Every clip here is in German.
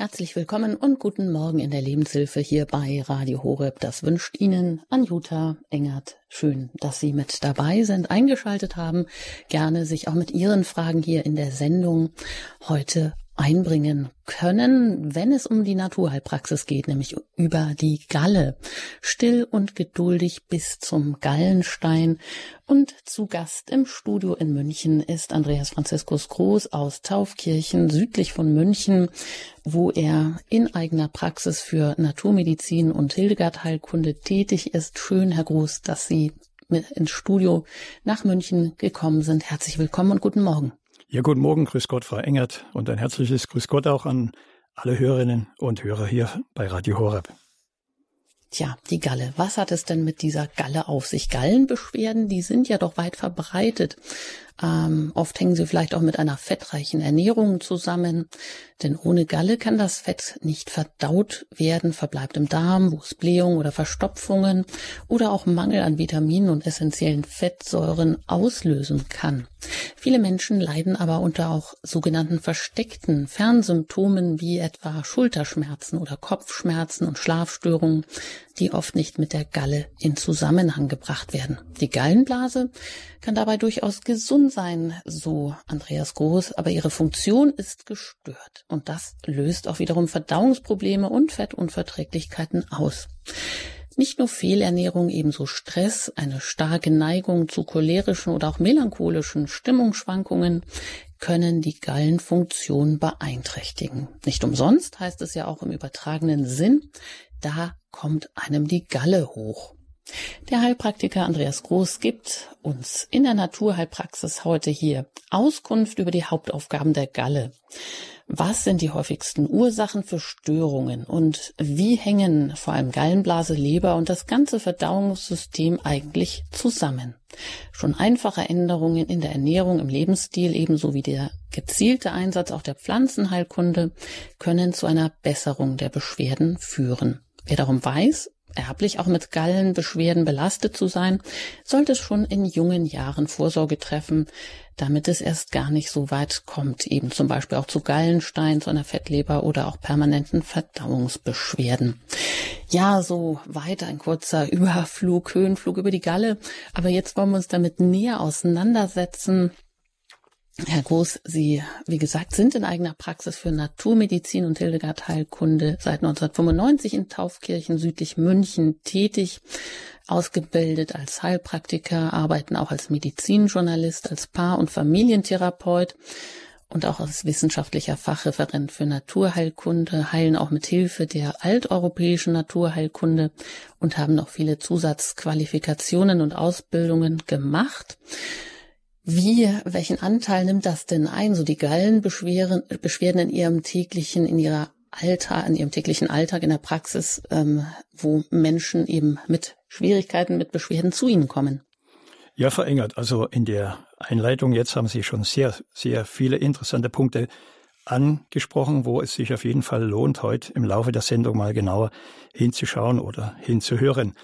Herzlich willkommen und guten Morgen in der Lebenshilfe hier bei Radio Horeb. Das wünscht Ihnen Anjuta Engert. Schön, dass Sie mit dabei sind, eingeschaltet haben. Gerne sich auch mit Ihren Fragen hier in der Sendung heute einbringen können, wenn es um die Naturheilpraxis geht, nämlich über die Galle. Still und geduldig bis zum Gallenstein. Und zu Gast im Studio in München ist Andreas Franziskus Groß aus Taufkirchen südlich von München, wo er in eigener Praxis für Naturmedizin und Hildegard-Heilkunde tätig ist. Schön, Herr Groß, dass Sie ins Studio nach München gekommen sind. Herzlich willkommen und guten Morgen. Ja, guten Morgen, grüß Gott, Frau Engert und ein herzliches Grüß Gott auch an alle Hörerinnen und Hörer hier bei Radio Horeb. Tja, die Galle. Was hat es denn mit dieser Galle auf sich? Gallenbeschwerden, die sind ja doch weit verbreitet. Ähm, oft hängen sie vielleicht auch mit einer fettreichen Ernährung zusammen, denn ohne Galle kann das Fett nicht verdaut werden, verbleibt im Darm, wo es Blähungen oder Verstopfungen oder auch Mangel an Vitaminen und essentiellen Fettsäuren auslösen kann. Viele Menschen leiden aber unter auch sogenannten versteckten Fernsymptomen wie etwa Schulterschmerzen oder Kopfschmerzen und Schlafstörungen, die oft nicht mit der Galle in Zusammenhang gebracht werden. Die Gallenblase kann dabei durchaus gesund sein, so Andreas Groß, aber ihre Funktion ist gestört und das löst auch wiederum Verdauungsprobleme und Fettunverträglichkeiten aus. Nicht nur Fehlernährung, ebenso Stress, eine starke Neigung zu cholerischen oder auch melancholischen Stimmungsschwankungen können die Gallenfunktion beeinträchtigen. Nicht umsonst heißt es ja auch im übertragenen Sinn, da kommt einem die Galle hoch. Der Heilpraktiker Andreas Groß gibt uns in der Naturheilpraxis heute hier Auskunft über die Hauptaufgaben der Galle. Was sind die häufigsten Ursachen für Störungen und wie hängen vor allem Gallenblase, Leber und das ganze Verdauungssystem eigentlich zusammen? Schon einfache Änderungen in der Ernährung, im Lebensstil ebenso wie der gezielte Einsatz auch der Pflanzenheilkunde können zu einer Besserung der Beschwerden führen. Wer darum weiß, erblich auch mit Gallenbeschwerden belastet zu sein, sollte es schon in jungen Jahren Vorsorge treffen, damit es erst gar nicht so weit kommt, eben zum Beispiel auch zu Gallenstein, zu einer Fettleber oder auch permanenten Verdauungsbeschwerden. Ja, so weiter ein kurzer Überflug, Höhenflug über die Galle. Aber jetzt wollen wir uns damit näher auseinandersetzen. Herr Groß, Sie, wie gesagt, sind in eigener Praxis für Naturmedizin und Hildegard Heilkunde seit 1995 in Taufkirchen südlich München tätig, ausgebildet als Heilpraktiker, arbeiten auch als Medizinjournalist, als Paar- und Familientherapeut und auch als wissenschaftlicher Fachreferent für Naturheilkunde, heilen auch mit Hilfe der alteuropäischen Naturheilkunde und haben noch viele Zusatzqualifikationen und Ausbildungen gemacht. Wie, welchen Anteil nimmt das denn ein, so die Gallenbeschwerden Beschwerden in ihrem täglichen, in ihrer Alltag, in ihrem täglichen Alltag in der Praxis, ähm, wo Menschen eben mit Schwierigkeiten, mit Beschwerden zu Ihnen kommen? Ja, verengert. Also in der Einleitung jetzt haben Sie schon sehr, sehr viele interessante Punkte angesprochen, wo es sich auf jeden Fall lohnt, heute im Laufe der Sendung mal genauer hinzuschauen oder hinzuhören.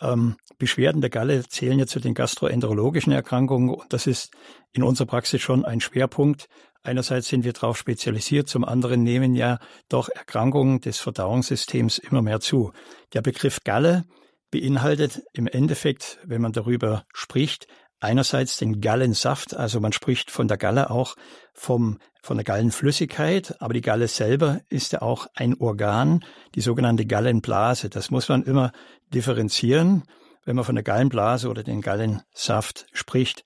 Ähm, Beschwerden der Galle zählen ja zu den gastroenterologischen Erkrankungen und das ist in unserer Praxis schon ein Schwerpunkt. Einerseits sind wir darauf spezialisiert, zum anderen nehmen ja doch Erkrankungen des Verdauungssystems immer mehr zu. Der Begriff Galle beinhaltet im Endeffekt, wenn man darüber spricht, einerseits den Gallensaft, also man spricht von der Galle auch vom, von der Gallenflüssigkeit, aber die Galle selber ist ja auch ein Organ, die sogenannte Gallenblase. Das muss man immer differenzieren, wenn man von der Gallenblase oder den Gallensaft spricht.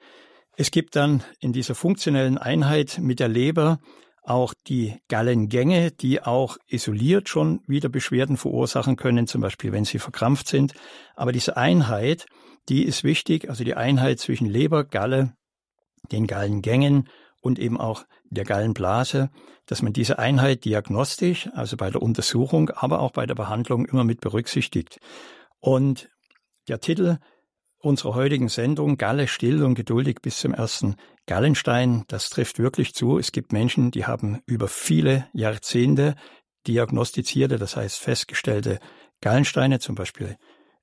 Es gibt dann in dieser funktionellen Einheit mit der Leber auch die Gallengänge, die auch isoliert schon wieder Beschwerden verursachen können, zum Beispiel wenn sie verkrampft sind. Aber diese Einheit, die ist wichtig, also die Einheit zwischen Leber, Galle, den Gallengängen und eben auch der Gallenblase, dass man diese Einheit diagnostisch, also bei der Untersuchung, aber auch bei der Behandlung immer mit berücksichtigt. Und der Titel unserer heutigen Sendung, Galle still und geduldig bis zum ersten Gallenstein, das trifft wirklich zu. Es gibt Menschen, die haben über viele Jahrzehnte diagnostizierte, das heißt festgestellte Gallensteine, zum Beispiel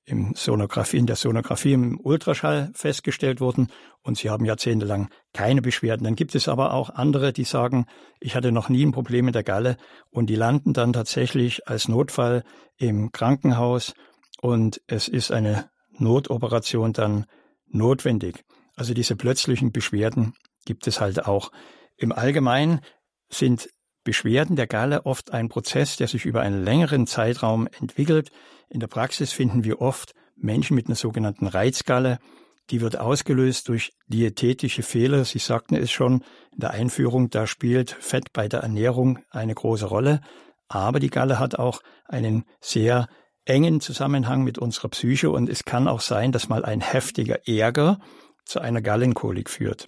im Sonographie, in der Sonographie im Ultraschall festgestellt wurden und sie haben jahrzehntelang keine Beschwerden. Dann gibt es aber auch andere, die sagen, ich hatte noch nie ein Problem mit der Galle und die landen dann tatsächlich als Notfall im Krankenhaus und es ist eine Notoperation dann notwendig. Also diese plötzlichen Beschwerden gibt es halt auch. Im Allgemeinen sind Beschwerden der Galle oft ein Prozess, der sich über einen längeren Zeitraum entwickelt. In der Praxis finden wir oft Menschen mit einer sogenannten Reizgalle. Die wird ausgelöst durch diätetische Fehler. Sie sagten es schon in der Einführung, da spielt Fett bei der Ernährung eine große Rolle. Aber die Galle hat auch einen sehr engen Zusammenhang mit unserer Psyche und es kann auch sein, dass mal ein heftiger Ärger zu einer Gallenkolik führt.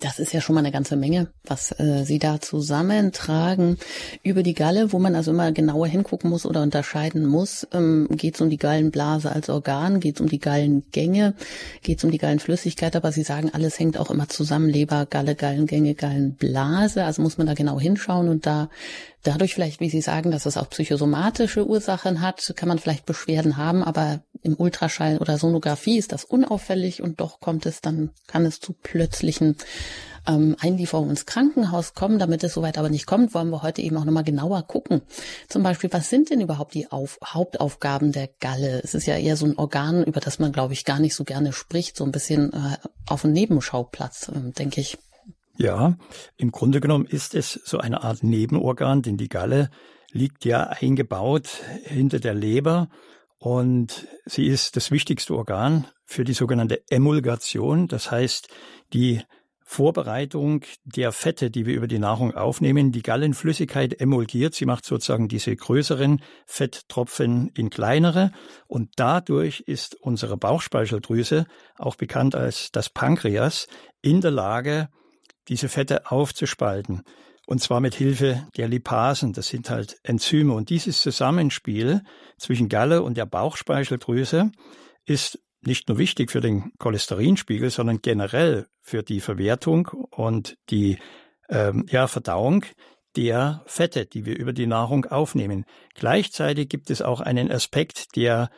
Das ist ja schon mal eine ganze Menge, was äh, Sie da zusammentragen über die Galle, wo man also immer genauer hingucken muss oder unterscheiden muss. Ähm, geht es um die Gallenblase als Organ, geht es um die Gallengänge, geht es um die Gallenflüssigkeit, aber Sie sagen, alles hängt auch immer zusammen, Leber, Galle, Gallengänge, Gallenblase. Also muss man da genau hinschauen und da dadurch vielleicht, wie Sie sagen, dass es auch psychosomatische Ursachen hat, kann man vielleicht Beschwerden haben, aber im Ultraschall oder Sonographie ist das unauffällig und doch kommt es dann, kann es zu plötzlichen ähm, Einlieferungen ins Krankenhaus kommen. Damit es soweit aber nicht kommt, wollen wir heute eben auch nochmal genauer gucken. Zum Beispiel, was sind denn überhaupt die Auf Hauptaufgaben der Galle? Es ist ja eher so ein Organ, über das man, glaube ich, gar nicht so gerne spricht, so ein bisschen äh, auf einem Nebenschauplatz, äh, denke ich. Ja, im Grunde genommen ist es so eine Art Nebenorgan, denn die Galle liegt ja eingebaut hinter der Leber und sie ist das wichtigste Organ für die sogenannte Emulgation, das heißt die Vorbereitung der Fette, die wir über die Nahrung aufnehmen. Die Gallenflüssigkeit emulgiert, sie macht sozusagen diese größeren Fetttropfen in kleinere und dadurch ist unsere Bauchspeicheldrüse, auch bekannt als das Pankreas, in der Lage, diese Fette aufzuspalten. Und zwar mit Hilfe der Lipasen. Das sind halt Enzyme. Und dieses Zusammenspiel zwischen Galle und der Bauchspeicheldrüse ist nicht nur wichtig für den Cholesterinspiegel, sondern generell für die Verwertung und die ähm, ja, Verdauung der Fette, die wir über die Nahrung aufnehmen. Gleichzeitig gibt es auch einen Aspekt, der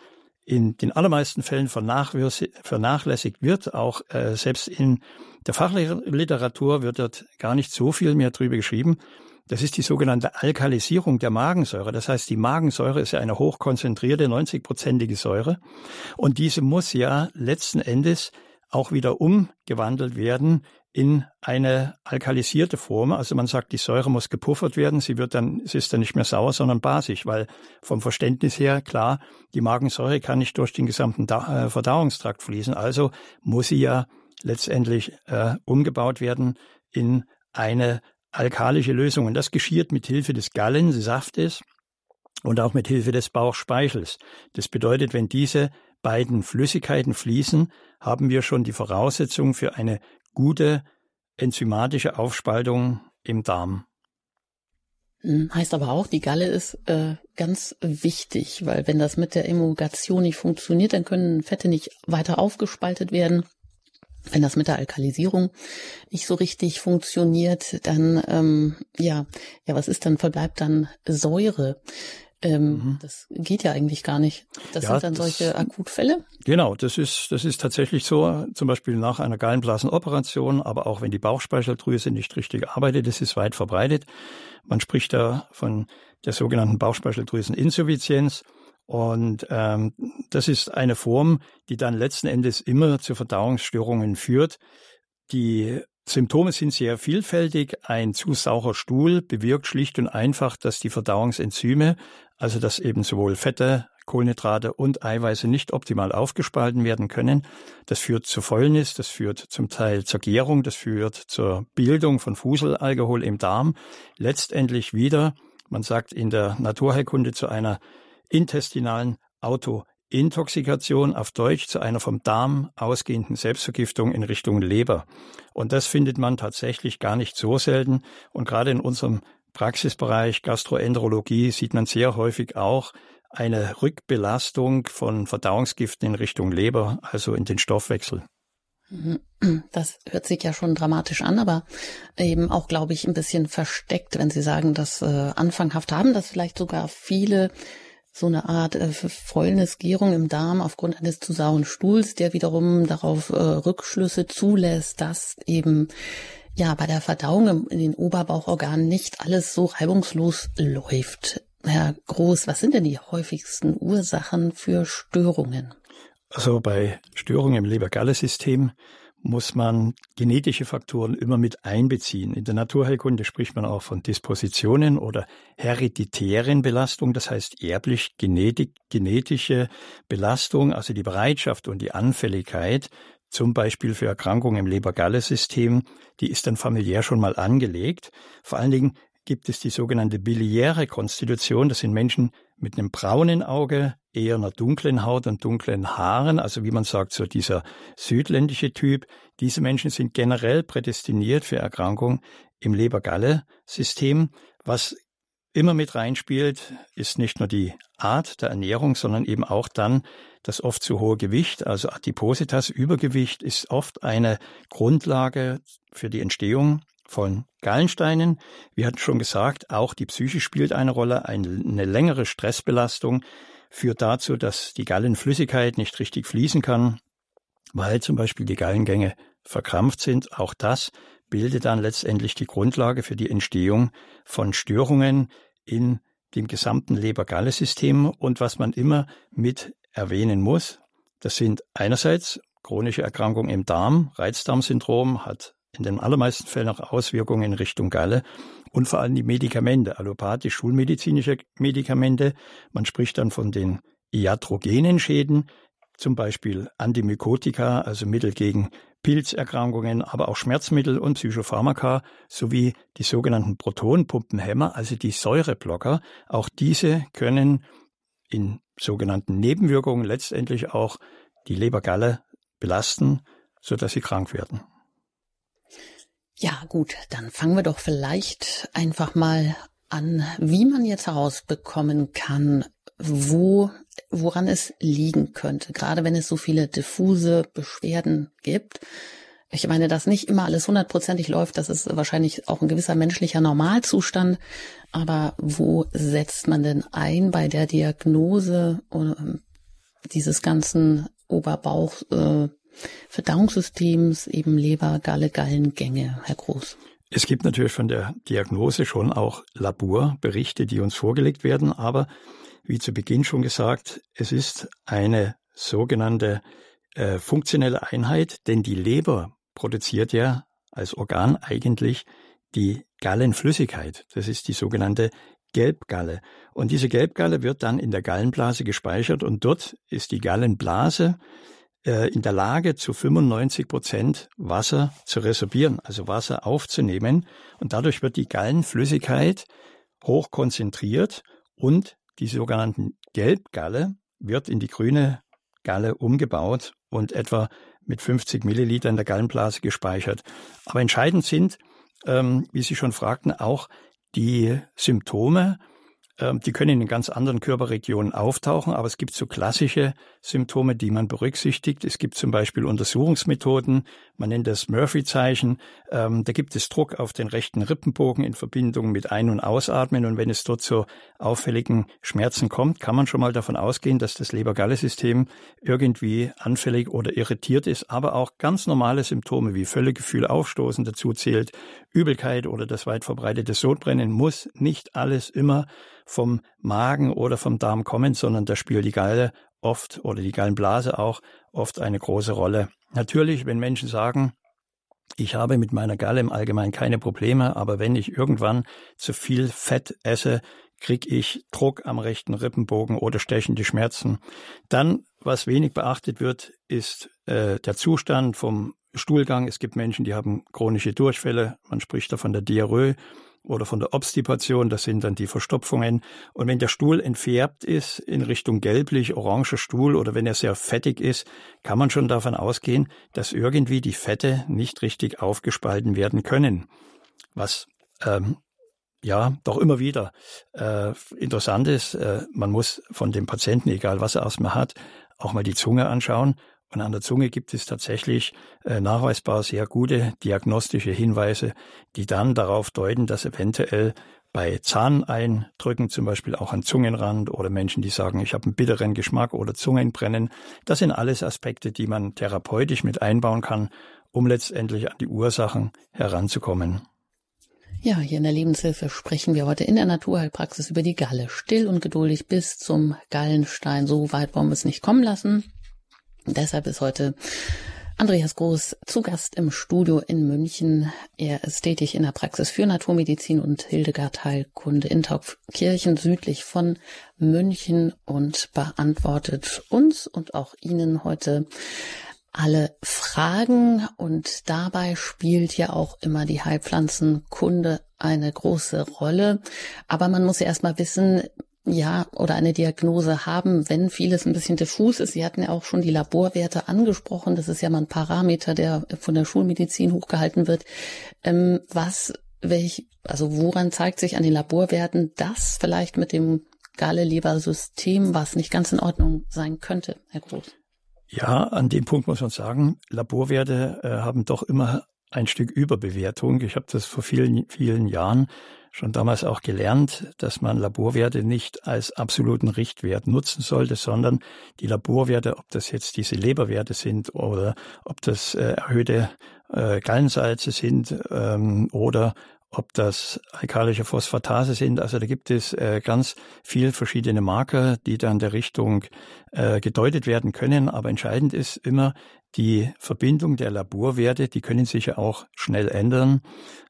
in den allermeisten Fällen vernachlässigt wird. Auch äh, selbst in der Fachliteratur wird dort gar nicht so viel mehr drüber geschrieben. Das ist die sogenannte Alkalisierung der Magensäure. Das heißt, die Magensäure ist ja eine hochkonzentrierte, 90-prozentige Säure. Und diese muss ja letzten Endes auch wieder umgewandelt werden in eine alkalisierte Form. Also man sagt, die Säure muss gepuffert werden. Sie wird dann, es ist dann nicht mehr sauer, sondern basisch, weil vom Verständnis her klar, die Magensäure kann nicht durch den gesamten äh, Verdauungstrakt fließen. Also muss sie ja letztendlich äh, umgebaut werden in eine alkalische Lösung. Und das geschieht mit Hilfe des Gallensaftes und auch mit Hilfe des Bauchspeichels. Das bedeutet, wenn diese beiden Flüssigkeiten fließen, haben wir schon die Voraussetzung für eine gute enzymatische Aufspaltung im Darm. Hm, heißt aber auch, die Galle ist äh, ganz wichtig, weil wenn das mit der Emulgation nicht funktioniert, dann können Fette nicht weiter aufgespaltet werden. Wenn das mit der Alkalisierung nicht so richtig funktioniert, dann ähm, ja, ja, was ist dann? Verbleibt dann Säure. Ähm, mhm. Das geht ja eigentlich gar nicht. Das ja, sind dann das, solche Akutfälle? Genau, das ist, das ist tatsächlich so, zum Beispiel nach einer Gallenblasenoperation, aber auch wenn die Bauchspeicheldrüse nicht richtig arbeitet, das ist weit verbreitet. Man spricht da von der sogenannten Bauchspeicheldrüseninsuffizienz. Und ähm, das ist eine Form, die dann letzten Endes immer zu Verdauungsstörungen führt. Die Symptome sind sehr vielfältig. Ein zu saurer Stuhl bewirkt schlicht und einfach, dass die Verdauungsenzyme, also dass eben sowohl Fette, Kohlenhydrate und Eiweiße nicht optimal aufgespalten werden können. Das führt zu Fäulnis, das führt zum Teil zur Gärung, das führt zur Bildung von Fuselalkohol im Darm. Letztendlich wieder, man sagt in der Naturheilkunde, zu einer intestinalen Autointoxikation, auf Deutsch zu einer vom Darm ausgehenden Selbstvergiftung in Richtung Leber. Und das findet man tatsächlich gar nicht so selten. Und gerade in unserem Praxisbereich Gastroenterologie sieht man sehr häufig auch eine Rückbelastung von Verdauungsgiften in Richtung Leber, also in den Stoffwechsel. Das hört sich ja schon dramatisch an, aber eben auch, glaube ich, ein bisschen versteckt, wenn Sie sagen, dass äh, anfanghaft haben das vielleicht sogar viele so eine Art äh, Fäulnisgärung im Darm aufgrund eines zu sauren Stuhls, der wiederum darauf äh, Rückschlüsse zulässt, dass eben ja bei der Verdauung in den Oberbauchorganen nicht alles so reibungslos läuft. Herr Groß, was sind denn die häufigsten Ursachen für Störungen? Also bei Störungen im Leber-Galle-System muss man genetische Faktoren immer mit einbeziehen. In der Naturheilkunde spricht man auch von Dispositionen oder hereditären Belastungen, das heißt erblich genetik, genetische Belastung, also die Bereitschaft und die Anfälligkeit zum Beispiel für Erkrankungen im Leber-Galle-System, die ist dann familiär schon mal angelegt. Vor allen Dingen gibt es die sogenannte biliäre Konstitution. Das sind Menschen mit einem braunen Auge, eher einer dunklen Haut und dunklen Haaren, also wie man sagt, so dieser südländische Typ. Diese Menschen sind generell prädestiniert für Erkrankungen im Leber-Galle-System. Was immer mit reinspielt, ist nicht nur die Art der Ernährung, sondern eben auch dann das oft zu hohe Gewicht, also Adipositas, Übergewicht, ist oft eine Grundlage für die Entstehung von Gallensteinen. Wir hatten schon gesagt, auch die Psyche spielt eine Rolle. Eine längere Stressbelastung führt dazu, dass die Gallenflüssigkeit nicht richtig fließen kann, weil zum Beispiel die Gallengänge verkrampft sind. Auch das bildet dann letztendlich die Grundlage für die Entstehung von Störungen in dem gesamten Leber-Galle-System. Und was man immer mit erwähnen muss, das sind einerseits chronische Erkrankungen im Darm, Reizdarmsyndrom hat in den allermeisten Fällen auch Auswirkungen in Richtung Galle und vor allem die Medikamente, allopathisch schulmedizinische Medikamente. Man spricht dann von den iatrogenen Schäden, zum Beispiel Antimykotika, also Mittel gegen Pilzerkrankungen, aber auch Schmerzmittel und Psychopharmaka sowie die sogenannten Protonpumpenhämmer, also die Säureblocker. Auch diese können in sogenannten Nebenwirkungen letztendlich auch die Lebergalle belasten, sodass sie krank werden. Ja, gut, dann fangen wir doch vielleicht einfach mal an, wie man jetzt herausbekommen kann, wo, woran es liegen könnte, gerade wenn es so viele diffuse Beschwerden gibt. Ich meine, dass nicht immer alles hundertprozentig läuft, das ist wahrscheinlich auch ein gewisser menschlicher Normalzustand. Aber wo setzt man denn ein bei der Diagnose äh, dieses ganzen Oberbauch, äh, Verdauungssystems, eben Leber, Galle, Gallengänge, Herr Groß? Es gibt natürlich von der Diagnose schon auch Laborberichte, die uns vorgelegt werden, aber wie zu Beginn schon gesagt, es ist eine sogenannte äh, funktionelle Einheit, denn die Leber produziert ja als Organ eigentlich die Gallenflüssigkeit. Das ist die sogenannte Gelbgalle. Und diese Gelbgalle wird dann in der Gallenblase gespeichert und dort ist die Gallenblase in der Lage, zu 95 Prozent Wasser zu resorbieren, also Wasser aufzunehmen. Und dadurch wird die Gallenflüssigkeit hoch konzentriert und die sogenannten Gelbgalle wird in die grüne Galle umgebaut und etwa mit 50 Milliliter in der Gallenblase gespeichert. Aber entscheidend sind, ähm, wie Sie schon fragten, auch die Symptome, die können in ganz anderen Körperregionen auftauchen, aber es gibt so klassische Symptome, die man berücksichtigt. Es gibt zum Beispiel Untersuchungsmethoden, man nennt das Murphy-Zeichen. Ähm, da gibt es Druck auf den rechten Rippenbogen in Verbindung mit Ein- und Ausatmen und wenn es dort zu auffälligen Schmerzen kommt, kann man schon mal davon ausgehen, dass das Leber-Galle-System irgendwie anfällig oder irritiert ist, aber auch ganz normale Symptome wie Völlegefühl, Aufstoßen dazu zählt, Übelkeit oder das weit verbreitete Sodbrennen muss nicht alles immer vom Magen oder vom Darm kommen, sondern da spielt die Galle oft oder die Gallenblase auch oft eine große Rolle. Natürlich, wenn Menschen sagen, ich habe mit meiner Galle im Allgemeinen keine Probleme, aber wenn ich irgendwann zu viel Fett esse, kriege ich Druck am rechten Rippenbogen oder stechende Schmerzen. Dann, was wenig beachtet wird, ist äh, der Zustand vom Stuhlgang. Es gibt Menschen, die haben chronische Durchfälle. Man spricht da von der Diarrhoe oder von der Obstipation. Das sind dann die Verstopfungen. Und wenn der Stuhl entfärbt ist in Richtung gelblich, oranger Stuhl oder wenn er sehr fettig ist, kann man schon davon ausgehen, dass irgendwie die Fette nicht richtig aufgespalten werden können. Was ähm, ja, doch immer wieder äh, interessant ist, äh, man muss von dem Patienten, egal was er erstmal hat, auch mal die Zunge anschauen und an der Zunge gibt es tatsächlich äh, nachweisbar sehr gute diagnostische Hinweise, die dann darauf deuten, dass eventuell bei Zahneindrücken, zum Beispiel auch an Zungenrand oder Menschen, die sagen, ich habe einen bitteren Geschmack oder Zungenbrennen. Das sind alles Aspekte, die man therapeutisch mit einbauen kann, um letztendlich an die Ursachen heranzukommen. Ja, hier in der Lebenshilfe sprechen wir heute in der Naturheilpraxis über die Galle. Still und geduldig bis zum Gallenstein. So weit wollen wir es nicht kommen lassen. Deshalb ist heute Andreas Groß zu Gast im Studio in München. Er ist tätig in der Praxis für Naturmedizin und Hildegard Heilkunde in Taufkirchen südlich von München und beantwortet uns und auch Ihnen heute alle Fragen und dabei spielt ja auch immer die Heilpflanzenkunde eine große Rolle. Aber man muss ja erstmal wissen, ja, oder eine Diagnose haben, wenn vieles ein bisschen diffus ist. Sie hatten ja auch schon die Laborwerte angesprochen. Das ist ja mal ein Parameter, der von der Schulmedizin hochgehalten wird. Ähm, was, welch, also woran zeigt sich an den Laborwerten, dass vielleicht mit dem Galle-Leber-System was nicht ganz in Ordnung sein könnte, Herr Groß? Ja, an dem Punkt muss man sagen, Laborwerte äh, haben doch immer ein Stück Überbewertung. Ich habe das vor vielen, vielen Jahren schon damals auch gelernt, dass man Laborwerte nicht als absoluten Richtwert nutzen sollte, sondern die Laborwerte, ob das jetzt diese Leberwerte sind oder ob das äh, erhöhte äh, Gallensalze sind ähm, oder ob das alkalische Phosphatase sind. Also da gibt es äh, ganz viel verschiedene Marker, die dann der Richtung äh, gedeutet werden können. Aber entscheidend ist immer die Verbindung der Laborwerte, die können sich ja auch schnell ändern,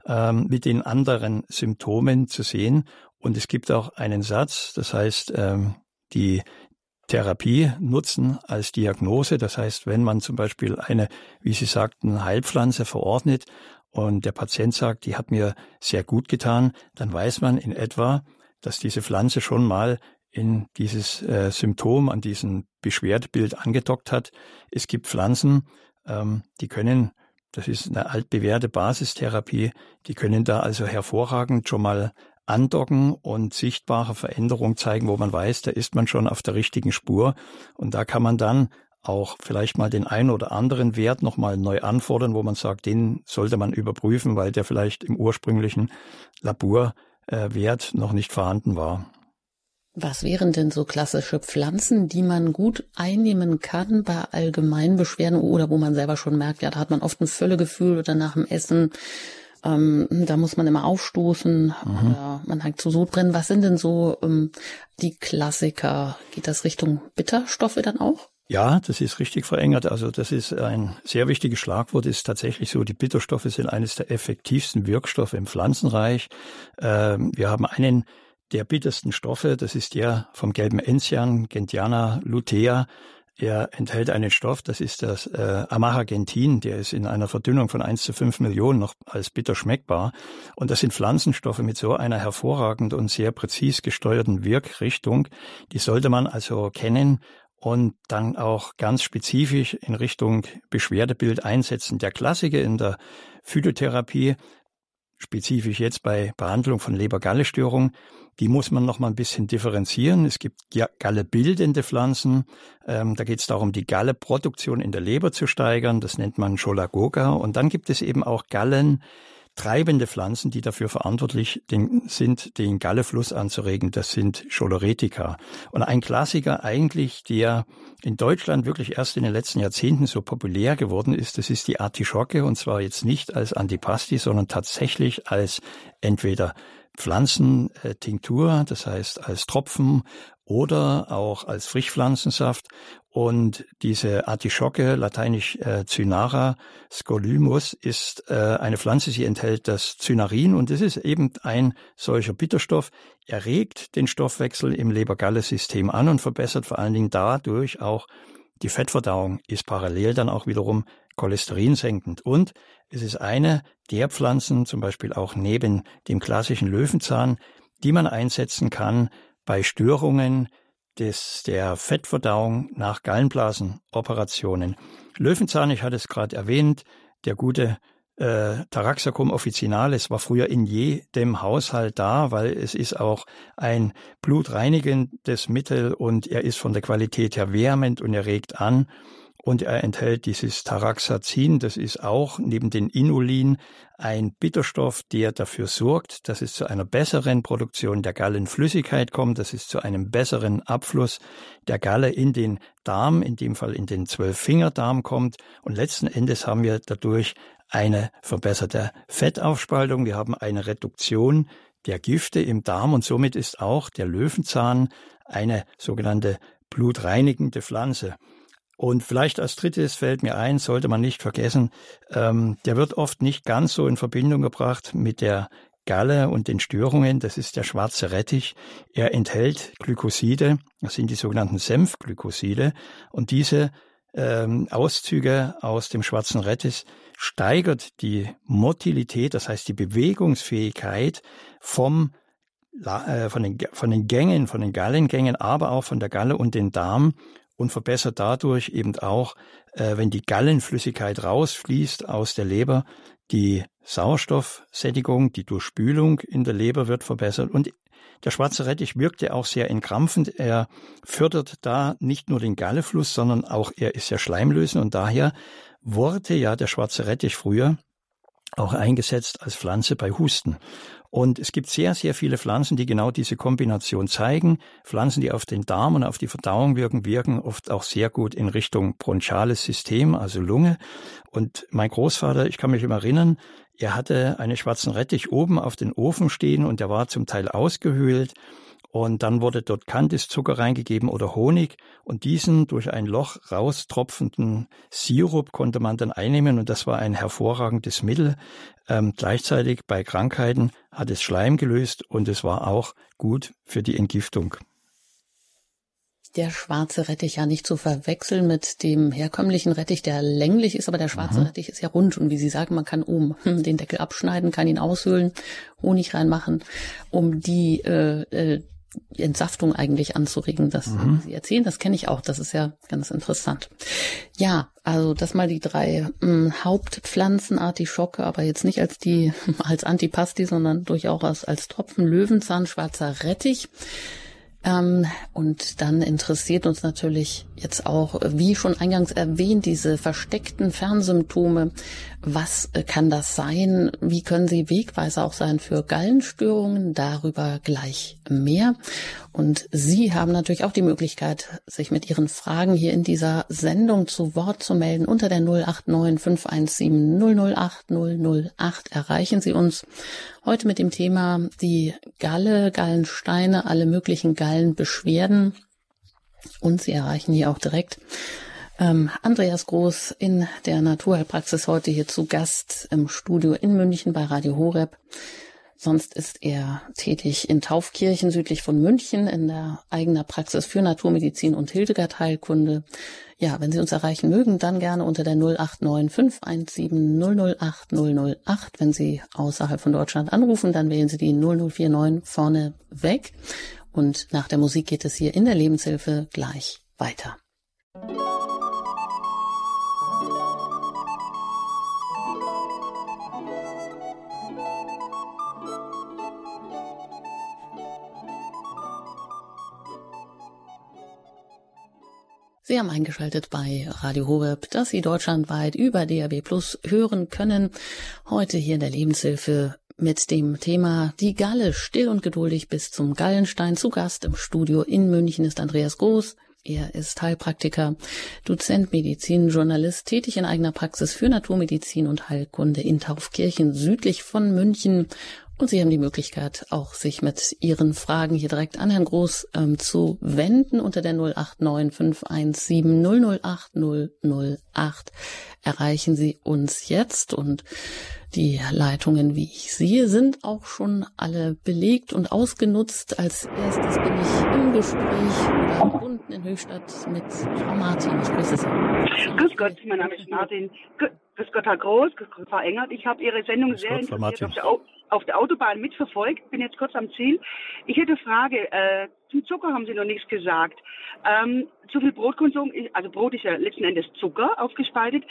ähm, mit den anderen Symptomen zu sehen. Und es gibt auch einen Satz, das heißt, ähm, die Therapie nutzen als Diagnose. Das heißt, wenn man zum Beispiel eine, wie Sie sagten, Heilpflanze verordnet und der Patient sagt, die hat mir sehr gut getan, dann weiß man in etwa, dass diese Pflanze schon mal in dieses äh, Symptom, an diesem Beschwerdebild angedockt hat. Es gibt Pflanzen, ähm, die können, das ist eine altbewährte Basistherapie, die können da also hervorragend schon mal andocken und sichtbare Veränderungen zeigen, wo man weiß, da ist man schon auf der richtigen Spur. Und da kann man dann auch vielleicht mal den einen oder anderen Wert nochmal neu anfordern, wo man sagt, den sollte man überprüfen, weil der vielleicht im ursprünglichen Laborwert äh, noch nicht vorhanden war. Was wären denn so klassische Pflanzen, die man gut einnehmen kann bei allgemeinen Beschwerden oder wo man selber schon merkt, ja, da hat man oft ein Völlegefühl oder nach dem Essen, ähm, da muss man immer aufstoßen mhm. oder man hat zu Sodbrennen. Was sind denn so ähm, die Klassiker? Geht das Richtung Bitterstoffe dann auch? Ja, das ist richtig verengert. Also das ist ein sehr wichtiges Schlagwort, ist tatsächlich so, die Bitterstoffe sind eines der effektivsten Wirkstoffe im Pflanzenreich. Ähm, wir haben einen der bittersten Stoffe, das ist der vom gelben Enzian, Gentiana lutea. Er enthält einen Stoff, das ist das äh, Amahagentin, der ist in einer Verdünnung von 1 zu 5 Millionen noch als bitter schmeckbar. Und das sind Pflanzenstoffe mit so einer hervorragend und sehr präzis gesteuerten Wirkrichtung. Die sollte man also kennen und dann auch ganz spezifisch in Richtung Beschwerdebild einsetzen. Der Klassiker in der Phytotherapie, spezifisch jetzt bei Behandlung von Leber-Galle-Störung, die muss man noch mal ein bisschen differenzieren. Es gibt Galle-bildende Pflanzen. Ähm, da geht es darum, die Galle-Produktion in der Leber zu steigern. Das nennt man Cholagoga. Und dann gibt es eben auch Gallen, treibende Pflanzen, die dafür verantwortlich sind, den Gallefluss anzuregen. Das sind Choloretica. Und ein Klassiker eigentlich, der in Deutschland wirklich erst in den letzten Jahrzehnten so populär geworden ist, das ist die Artischocke. Und zwar jetzt nicht als Antipasti, sondern tatsächlich als entweder Pflanzentinktur, das heißt als Tropfen oder auch als Frischpflanzensaft. Und diese Artischocke, lateinisch äh, Cynara scolymus, ist äh, eine Pflanze, sie enthält das Cynarin und es ist eben ein solcher Bitterstoff. Er regt den Stoffwechsel im Leber-Galle-System an und verbessert vor allen Dingen dadurch auch die Fettverdauung, ist parallel dann auch wiederum cholesterinsenkend. Und es ist eine der Pflanzen, zum Beispiel auch neben dem klassischen Löwenzahn, die man einsetzen kann bei Störungen des, der Fettverdauung nach Gallenblasenoperationen. Löwenzahn, ich hatte es gerade erwähnt, der gute äh, Taraxacum officinalis war früher in jedem Haushalt da, weil es ist auch ein blutreinigendes Mittel und er ist von der Qualität her wärmend und er regt an. Und er enthält dieses Taraxazin, das ist auch neben den Inulin ein Bitterstoff, der dafür sorgt, dass es zu einer besseren Produktion der Gallenflüssigkeit kommt, dass es zu einem besseren Abfluss der Galle in den Darm, in dem Fall in den Zwölffingerdarm kommt und letzten Endes haben wir dadurch eine verbesserte Fettaufspaltung, wir haben eine Reduktion der Gifte im Darm und somit ist auch der Löwenzahn eine sogenannte blutreinigende Pflanze. Und vielleicht als drittes fällt mir ein, sollte man nicht vergessen, ähm, der wird oft nicht ganz so in Verbindung gebracht mit der Galle und den Störungen. Das ist der schwarze Rettich. Er enthält Glykoside, das sind die sogenannten Senfglykoside. Und diese ähm, Auszüge aus dem schwarzen Rettich steigert die Motilität, das heißt die Bewegungsfähigkeit vom äh, von den, von den Gängen, von den Gallengängen, aber auch von der Galle und den Darm und verbessert dadurch eben auch, äh, wenn die Gallenflüssigkeit rausfließt aus der Leber, die Sauerstoffsättigung, die Durchspülung in der Leber wird verbessert und der schwarze Rettich wirkte auch sehr entkrampfend. Er fördert da nicht nur den Gallefluss, sondern auch er ist ja schleimlösend und daher wurde ja der schwarze Rettich früher auch eingesetzt als Pflanze bei Husten. Und es gibt sehr, sehr viele Pflanzen, die genau diese Kombination zeigen. Pflanzen, die auf den Darm und auf die Verdauung wirken, wirken oft auch sehr gut in Richtung bronchales System, also Lunge. Und mein Großvater, ich kann mich immer erinnern, er hatte einen schwarzen Rettich oben auf den Ofen stehen und der war zum Teil ausgehöhlt. Und dann wurde dort Kandiszucker reingegeben oder Honig und diesen durch ein Loch raustropfenden Sirup konnte man dann einnehmen und das war ein hervorragendes Mittel. Ähm, gleichzeitig bei Krankheiten hat es Schleim gelöst und es war auch gut für die Entgiftung. Der schwarze Rettich ja nicht zu verwechseln mit dem herkömmlichen Rettich, der länglich ist, aber der schwarze mhm. Rettich ist ja rund und wie Sie sagen, man kann oben den Deckel abschneiden, kann ihn aushöhlen, Honig reinmachen, um die äh, äh, Entsaftung eigentlich anzuregen, dass mhm. Sie erzählen. Das kenne ich auch. Das ist ja ganz interessant. Ja, also das mal die drei mh, hm, Hauptpflanzen, Artischocke, aber jetzt nicht als die als Antipasti, sondern durchaus als Tropfen Löwenzahn, schwarzer Rettich. Ähm, und dann interessiert uns natürlich jetzt auch, wie schon eingangs erwähnt, diese versteckten Fernsymptome. Was äh, kann das sein? Wie können sie Wegweiser auch sein für Gallenstörungen? Darüber gleich mehr. Und Sie haben natürlich auch die Möglichkeit, sich mit Ihren Fragen hier in dieser Sendung zu Wort zu melden. Unter der 089 517 008 008 erreichen Sie uns heute mit dem Thema die Galle, Gallensteine, alle möglichen Gallenbeschwerden. Und Sie erreichen hier auch direkt ähm, Andreas Groß in der Naturheilpraxis heute hier zu Gast im Studio in München bei Radio Horeb. Sonst ist er tätig in Taufkirchen südlich von München in der eigener Praxis für Naturmedizin und Hildegard Heilkunde. Ja, wenn Sie uns erreichen mögen, dann gerne unter der 089 517 008 008. Wenn Sie außerhalb von Deutschland anrufen, dann wählen Sie die 0049 vorne weg. Und nach der Musik geht es hier in der Lebenshilfe gleich weiter. Sie haben eingeschaltet bei Radio Horeb, dass Sie deutschlandweit über DAB Plus hören können. Heute hier in der Lebenshilfe mit dem Thema Die Galle still und geduldig bis zum Gallenstein. Zu Gast im Studio in München ist Andreas Groß. Er ist Heilpraktiker, Dozent Medizin, Journalist, tätig in eigener Praxis für Naturmedizin und Heilkunde in Taufkirchen südlich von München und Sie haben die Möglichkeit, auch sich mit Ihren Fragen hier direkt an Herrn Groß ähm, zu wenden unter der 089 008 Erreichen Sie uns jetzt und die Leitungen, wie ich sehe, sind auch schon alle belegt und ausgenutzt. Als erstes bin ich im Gespräch oder verbunden in Höchstadt mit Frau Martin. Ich grüße Sie. Grüß Gott, mein Name ist Martin. Grüß Gott, Herr Groß, grüß Gott, Frau Engert. Ich habe Ihre Sendung Grüß sehr Gott, interessiert auf der, auf der Autobahn mitverfolgt, bin jetzt kurz am Ziel. Ich hätte eine Frage, äh, zum Zucker haben Sie noch nichts gesagt. Ähm, zu viel Brotkonsum, also Brot ist ja letzten Endes Zucker aufgespaltet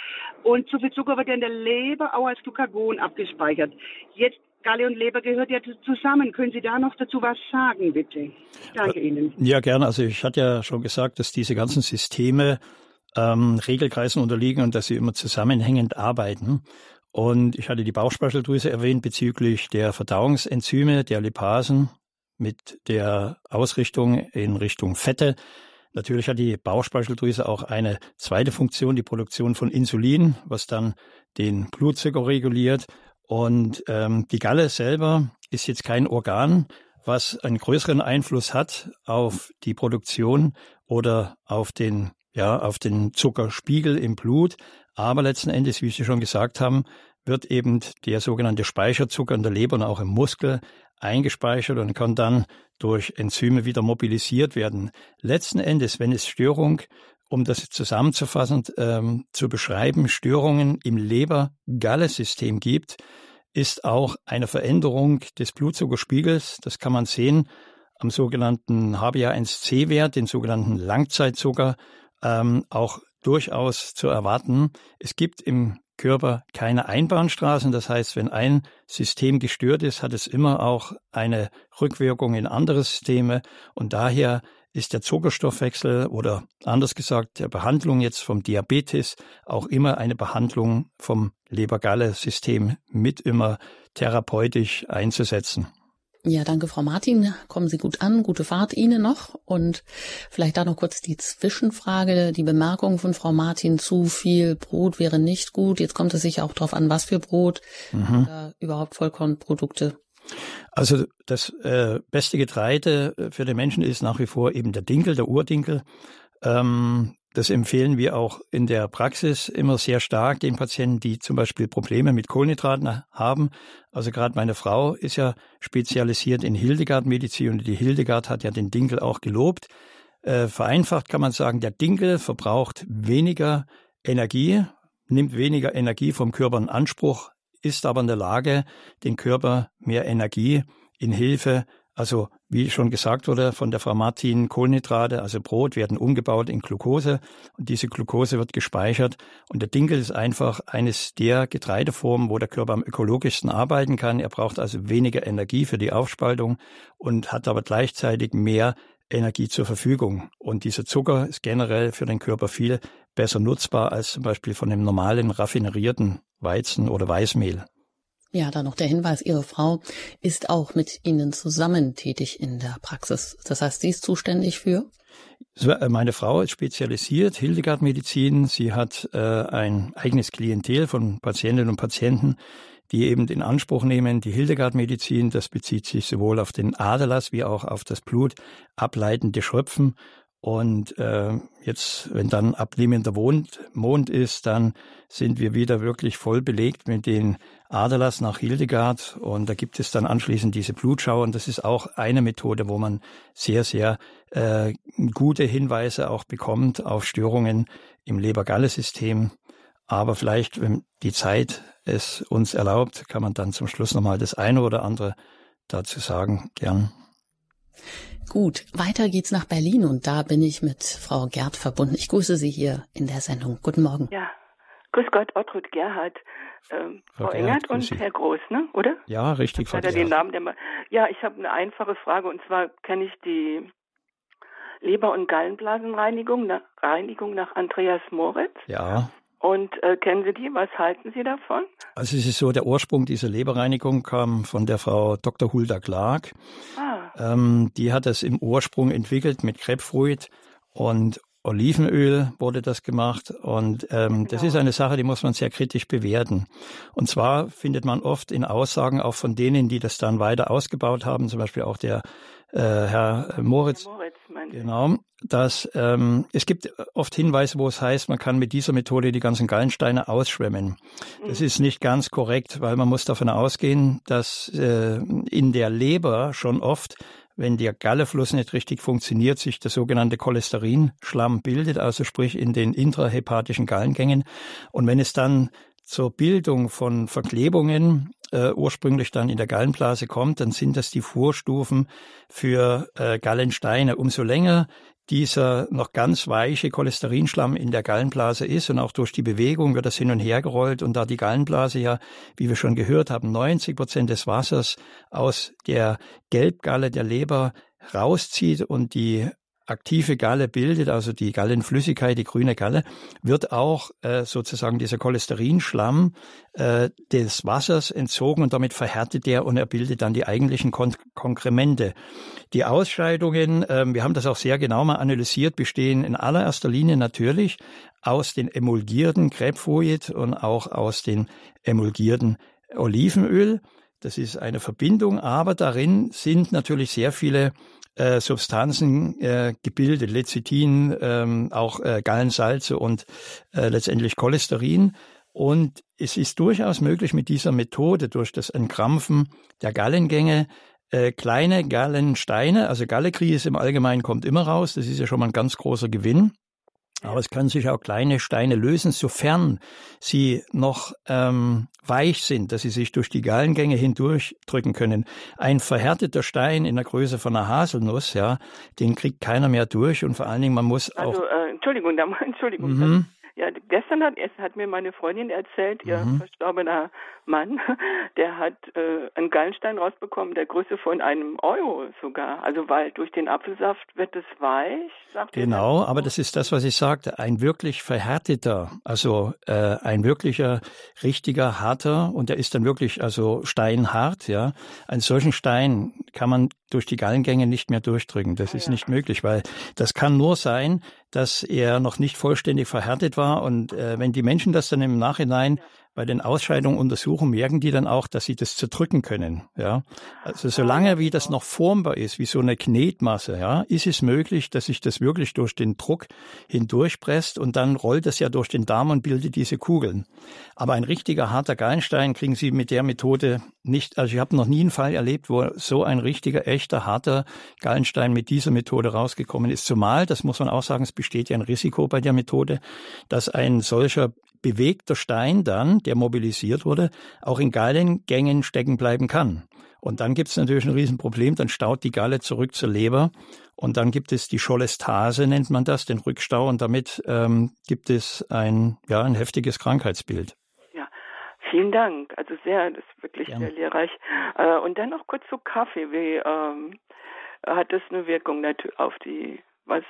und zu viel Zucker wird ja in der Leber auch als Glucagon abgespeichert. Jetzt Galle und Leber gehört ja zusammen. Können Sie da noch dazu was sagen, bitte? Danke Ihnen. Ja, gerne. Also ich hatte ja schon gesagt, dass diese ganzen Systeme ähm, Regelkreisen unterliegen und dass sie immer zusammenhängend arbeiten. Und ich hatte die Bauchspeicheldrüse erwähnt bezüglich der Verdauungsenzyme, der Lipasen mit der Ausrichtung in Richtung Fette. Natürlich hat die Bauchspeicheldrüse auch eine zweite Funktion, die Produktion von Insulin, was dann den Blutzucker reguliert. Und ähm, die Galle selber ist jetzt kein Organ, was einen größeren Einfluss hat auf die Produktion oder auf den, ja, auf den Zuckerspiegel im Blut. Aber letzten Endes, wie Sie schon gesagt haben, wird eben der sogenannte Speicherzucker in der Leber und auch im Muskel eingespeichert und kann dann durch Enzyme wieder mobilisiert werden. Letzten Endes, wenn es Störung, um das zusammenzufassen, ähm, zu beschreiben, Störungen im Leber-Galle-System gibt, ist auch eine Veränderung des Blutzuckerspiegels. Das kann man sehen am sogenannten HbA1c-Wert, den sogenannten Langzeitzucker, ähm, auch durchaus zu erwarten. Es gibt im Körper keine Einbahnstraßen. Das heißt, wenn ein System gestört ist, hat es immer auch eine Rückwirkung in andere Systeme. Und daher ist der Zuckerstoffwechsel oder anders gesagt der Behandlung jetzt vom Diabetes auch immer eine Behandlung vom Leber-Galle-System mit immer therapeutisch einzusetzen. Ja, danke, Frau Martin. Kommen Sie gut an. Gute Fahrt Ihnen noch. Und vielleicht da noch kurz die Zwischenfrage, die Bemerkung von Frau Martin, zu viel Brot wäre nicht gut. Jetzt kommt es sicher auch darauf an, was für Brot mhm. oder überhaupt Vollkornprodukte. Also das äh, beste Getreide für den Menschen ist nach wie vor eben der Dinkel, der Urdinkel. Ähm, das empfehlen wir auch in der Praxis immer sehr stark den Patienten, die zum Beispiel Probleme mit Kohlenhydraten haben. Also gerade meine Frau ist ja spezialisiert in Hildegard-Medizin und die Hildegard hat ja den Dinkel auch gelobt. Äh, vereinfacht kann man sagen, der Dinkel verbraucht weniger Energie, nimmt weniger Energie vom Körper in Anspruch, ist aber in der Lage, den Körper mehr Energie in Hilfe also wie schon gesagt wurde von der Frau Martin, Kohlenhydrate, also Brot, werden umgebaut in Glucose und diese Glucose wird gespeichert. Und der Dinkel ist einfach eines der Getreideformen, wo der Körper am ökologischsten arbeiten kann. Er braucht also weniger Energie für die Aufspaltung und hat aber gleichzeitig mehr Energie zur Verfügung. Und dieser Zucker ist generell für den Körper viel besser nutzbar als zum Beispiel von dem normalen raffinerierten Weizen oder Weißmehl. Ja, dann noch der Hinweis, Ihre Frau ist auch mit Ihnen zusammen tätig in der Praxis. Das heißt, sie ist zuständig für? Äh, meine Frau ist spezialisiert, Hildegard Medizin. Sie hat äh, ein eigenes Klientel von Patientinnen und Patienten, die eben in Anspruch nehmen, die Hildegard Medizin. Das bezieht sich sowohl auf den Aderlass wie auch auf das Blut ableitende Schröpfen. Und äh, jetzt, wenn dann abnehmender Mond, Mond ist, dann sind wir wieder wirklich voll belegt mit den Aderlass nach Hildegard. Und da gibt es dann anschließend diese Blutschau. Und das ist auch eine Methode, wo man sehr, sehr äh, gute Hinweise auch bekommt auf Störungen im Leber-Galle-System. Aber vielleicht, wenn die Zeit es uns erlaubt, kann man dann zum Schluss nochmal das eine oder andere dazu sagen, gern. Gut, weiter geht's nach Berlin und da bin ich mit Frau Gerd verbunden. Ich grüße Sie hier in der Sendung. Guten Morgen. Ja, grüß Gott, Ottrud Gerhard, ähm, Frau, Frau Engert und Sie. Herr Groß, ne? Oder? Ja, richtig, Frau den Namen, der mal, Ja, ich habe eine einfache Frage und zwar kenne ich die Leber- und Gallenblasenreinigung nach, Reinigung nach Andreas Moritz. Ja. Und äh, kennen Sie die? Was halten Sie davon? Also es ist so, der Ursprung dieser Leberreinigung kam von der Frau Dr. Hulda Clark. Ah. Ähm, die hat das im Ursprung entwickelt mit Grapefruit und Olivenöl wurde das gemacht und ähm, genau. das ist eine Sache, die muss man sehr kritisch bewerten. Und zwar findet man oft in Aussagen auch von denen, die das dann weiter ausgebaut haben, zum Beispiel auch der äh, Herr Moritz, Herr Moritz genau, dass ähm, es gibt oft Hinweise, wo es heißt, man kann mit dieser Methode die ganzen Gallensteine ausschwemmen. Das mhm. ist nicht ganz korrekt, weil man muss davon ausgehen, dass äh, in der Leber schon oft wenn der Gallefluss nicht richtig funktioniert, sich der sogenannte Cholesterinschlamm bildet, also sprich in den intrahepatischen Gallengängen. Und wenn es dann zur Bildung von Verklebungen äh, ursprünglich dann in der Gallenblase kommt, dann sind das die Vorstufen für äh, Gallensteine. Umso länger dieser noch ganz weiche Cholesterinschlamm in der Gallenblase ist und auch durch die Bewegung wird das hin und her gerollt und da die Gallenblase ja, wie wir schon gehört haben, 90 Prozent des Wassers aus der Gelbgalle der Leber rauszieht und die aktive Galle bildet, also die Gallenflüssigkeit, die grüne Galle, wird auch äh, sozusagen dieser Cholesterinschlamm äh, des Wassers entzogen und damit verhärtet der und er bildet dann die eigentlichen Kon Konkremente. Die Ausscheidungen, äh, wir haben das auch sehr genau mal analysiert, bestehen in allererster Linie natürlich aus den emulgierten Grapefruit und auch aus den emulgierten Olivenöl. Das ist eine Verbindung, aber darin sind natürlich sehr viele äh, Substanzen äh, gebildet, Lecithin, ähm, auch äh, Gallensalze und äh, letztendlich Cholesterin. Und es ist durchaus möglich mit dieser Methode durch das Entkrampfen der Gallengänge äh, kleine Gallensteine, also Gallekries im Allgemeinen kommt immer raus, das ist ja schon mal ein ganz großer Gewinn. Aber es können sich auch kleine Steine lösen, sofern sie noch ähm, weich sind, dass sie sich durch die Gallengänge hindurchdrücken können. Ein verhärteter Stein in der Größe von einer Haselnuss, ja, den kriegt keiner mehr durch und vor allen Dingen man muss auch. Also äh, Entschuldigung, da, Entschuldigung. Mhm. Ja, gestern hat, hat mir meine Freundin erzählt, ihr mhm. verstorbener Mann, der hat äh, einen Gallenstein rausbekommen, der Größe von einem Euro sogar. Also weil durch den Apfelsaft wird es weich, sagt Genau, aber das ist das, was ich sagte. Ein wirklich verhärteter, also äh, ein wirklicher, richtiger, harter, und der ist dann wirklich also steinhart, ja. Einen solchen Stein kann man durch die Gallengänge nicht mehr durchdrücken. Das ah, ist ja. nicht möglich, weil das kann nur sein, dass er noch nicht vollständig verhärtet war. Und äh, wenn die Menschen das dann im Nachhinein bei den Ausscheidungen untersuchen, merken die dann auch, dass sie das zerdrücken können. Ja, also solange wie das noch formbar ist, wie so eine Knetmasse, ja, ist es möglich, dass sich das wirklich durch den Druck hindurchpresst und dann rollt es ja durch den Darm und bildet diese Kugeln. Aber ein richtiger harter Gallenstein kriegen Sie mit der Methode nicht. Also ich habe noch nie einen Fall erlebt, wo so ein richtiger, echter, harter Gallenstein mit dieser Methode rausgekommen ist. Zumal, das muss man auch sagen, es besteht ja ein Risiko bei der Methode, dass ein solcher bewegter Stein dann, der mobilisiert wurde, auch in Gallengängen stecken bleiben kann. Und dann gibt es natürlich ein Riesenproblem, dann staut die Galle zurück zur Leber und dann gibt es die Cholestase, nennt man das, den Rückstau und damit ähm, gibt es ein, ja, ein heftiges Krankheitsbild. Ja, vielen Dank. Also sehr, das ist wirklich Gerne. sehr lehrreich. Äh, und dann noch kurz zu Kaffee. Wie ähm, hat das eine Wirkung auf die, was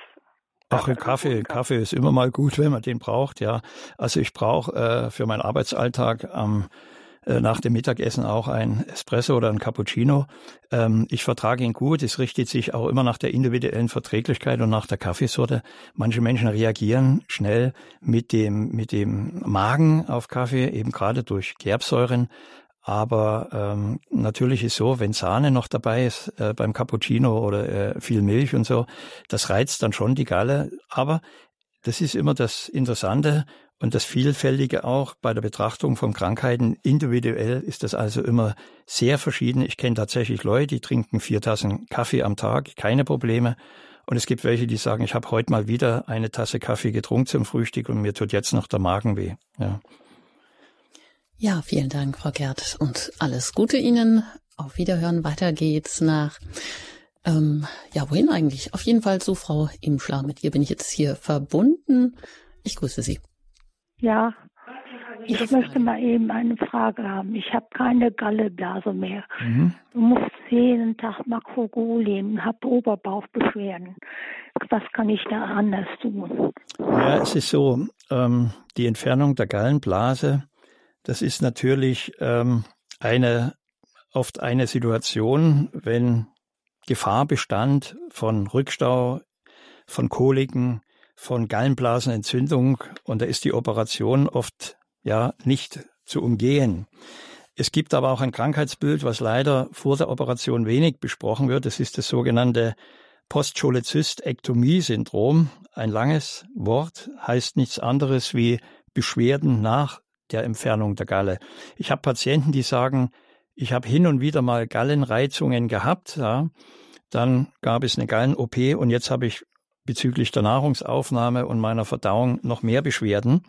Ach, Kaffee, Kaffee ist immer mal gut, wenn man den braucht, ja. Also ich brauche äh, für meinen Arbeitsalltag am äh, nach dem Mittagessen auch ein Espresso oder ein Cappuccino. Ähm, ich vertrage ihn gut. Es richtet sich auch immer nach der individuellen Verträglichkeit und nach der Kaffeesorte. Manche Menschen reagieren schnell mit dem, mit dem Magen auf Kaffee, eben gerade durch Gerbsäuren. Aber ähm, natürlich ist so, wenn Sahne noch dabei ist äh, beim Cappuccino oder äh, viel Milch und so, das reizt dann schon die Galle. Aber das ist immer das Interessante und das Vielfältige auch bei der Betrachtung von Krankheiten. Individuell ist das also immer sehr verschieden. Ich kenne tatsächlich Leute, die trinken vier Tassen Kaffee am Tag, keine Probleme. Und es gibt welche, die sagen, ich habe heute mal wieder eine Tasse Kaffee getrunken zum Frühstück und mir tut jetzt noch der Magen weh. Ja. Ja, vielen Dank, Frau Gerd, und alles Gute Ihnen. Auf Wiederhören. Weiter geht's nach, ähm, ja, wohin eigentlich? Auf jeden Fall zu Frau Imschler. Mit ihr bin ich jetzt hier verbunden. Ich grüße Sie. Ja, ich möchte mal eben eine Frage haben. Ich habe keine Galleblase mehr. Mhm. Du musst jeden Tag Makrogolien, habe Oberbauchbeschwerden. Was kann ich da anders tun? Ja, es ist so, ähm, die Entfernung der Gallenblase das ist natürlich ähm, eine oft eine Situation, wenn Gefahr bestand von Rückstau, von Koliken, von Gallenblasenentzündung und da ist die Operation oft ja nicht zu umgehen. Es gibt aber auch ein Krankheitsbild, was leider vor der Operation wenig besprochen wird. Das ist das sogenannte Postcholezyst-Ektomie-Syndrom. Ein langes Wort heißt nichts anderes wie Beschwerden nach der Entfernung der Galle. Ich habe Patienten, die sagen, ich habe hin und wieder mal Gallenreizungen gehabt, ja. dann gab es eine Gallen-OP und jetzt habe ich bezüglich der Nahrungsaufnahme und meiner Verdauung noch mehr Beschwerden.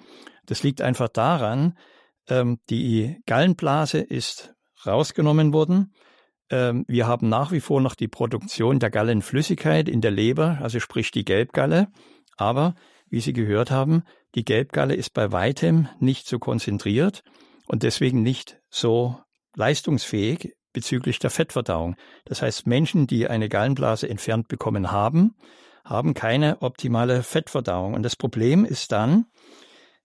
Das liegt einfach daran, ähm, die Gallenblase ist rausgenommen worden. Ähm, wir haben nach wie vor noch die Produktion der Gallenflüssigkeit in der Leber, also sprich die Gelbgalle. Aber, wie Sie gehört haben, die Gelbgalle ist bei weitem nicht so konzentriert und deswegen nicht so leistungsfähig bezüglich der Fettverdauung. Das heißt, Menschen, die eine Gallenblase entfernt bekommen haben, haben keine optimale Fettverdauung. Und das Problem ist dann,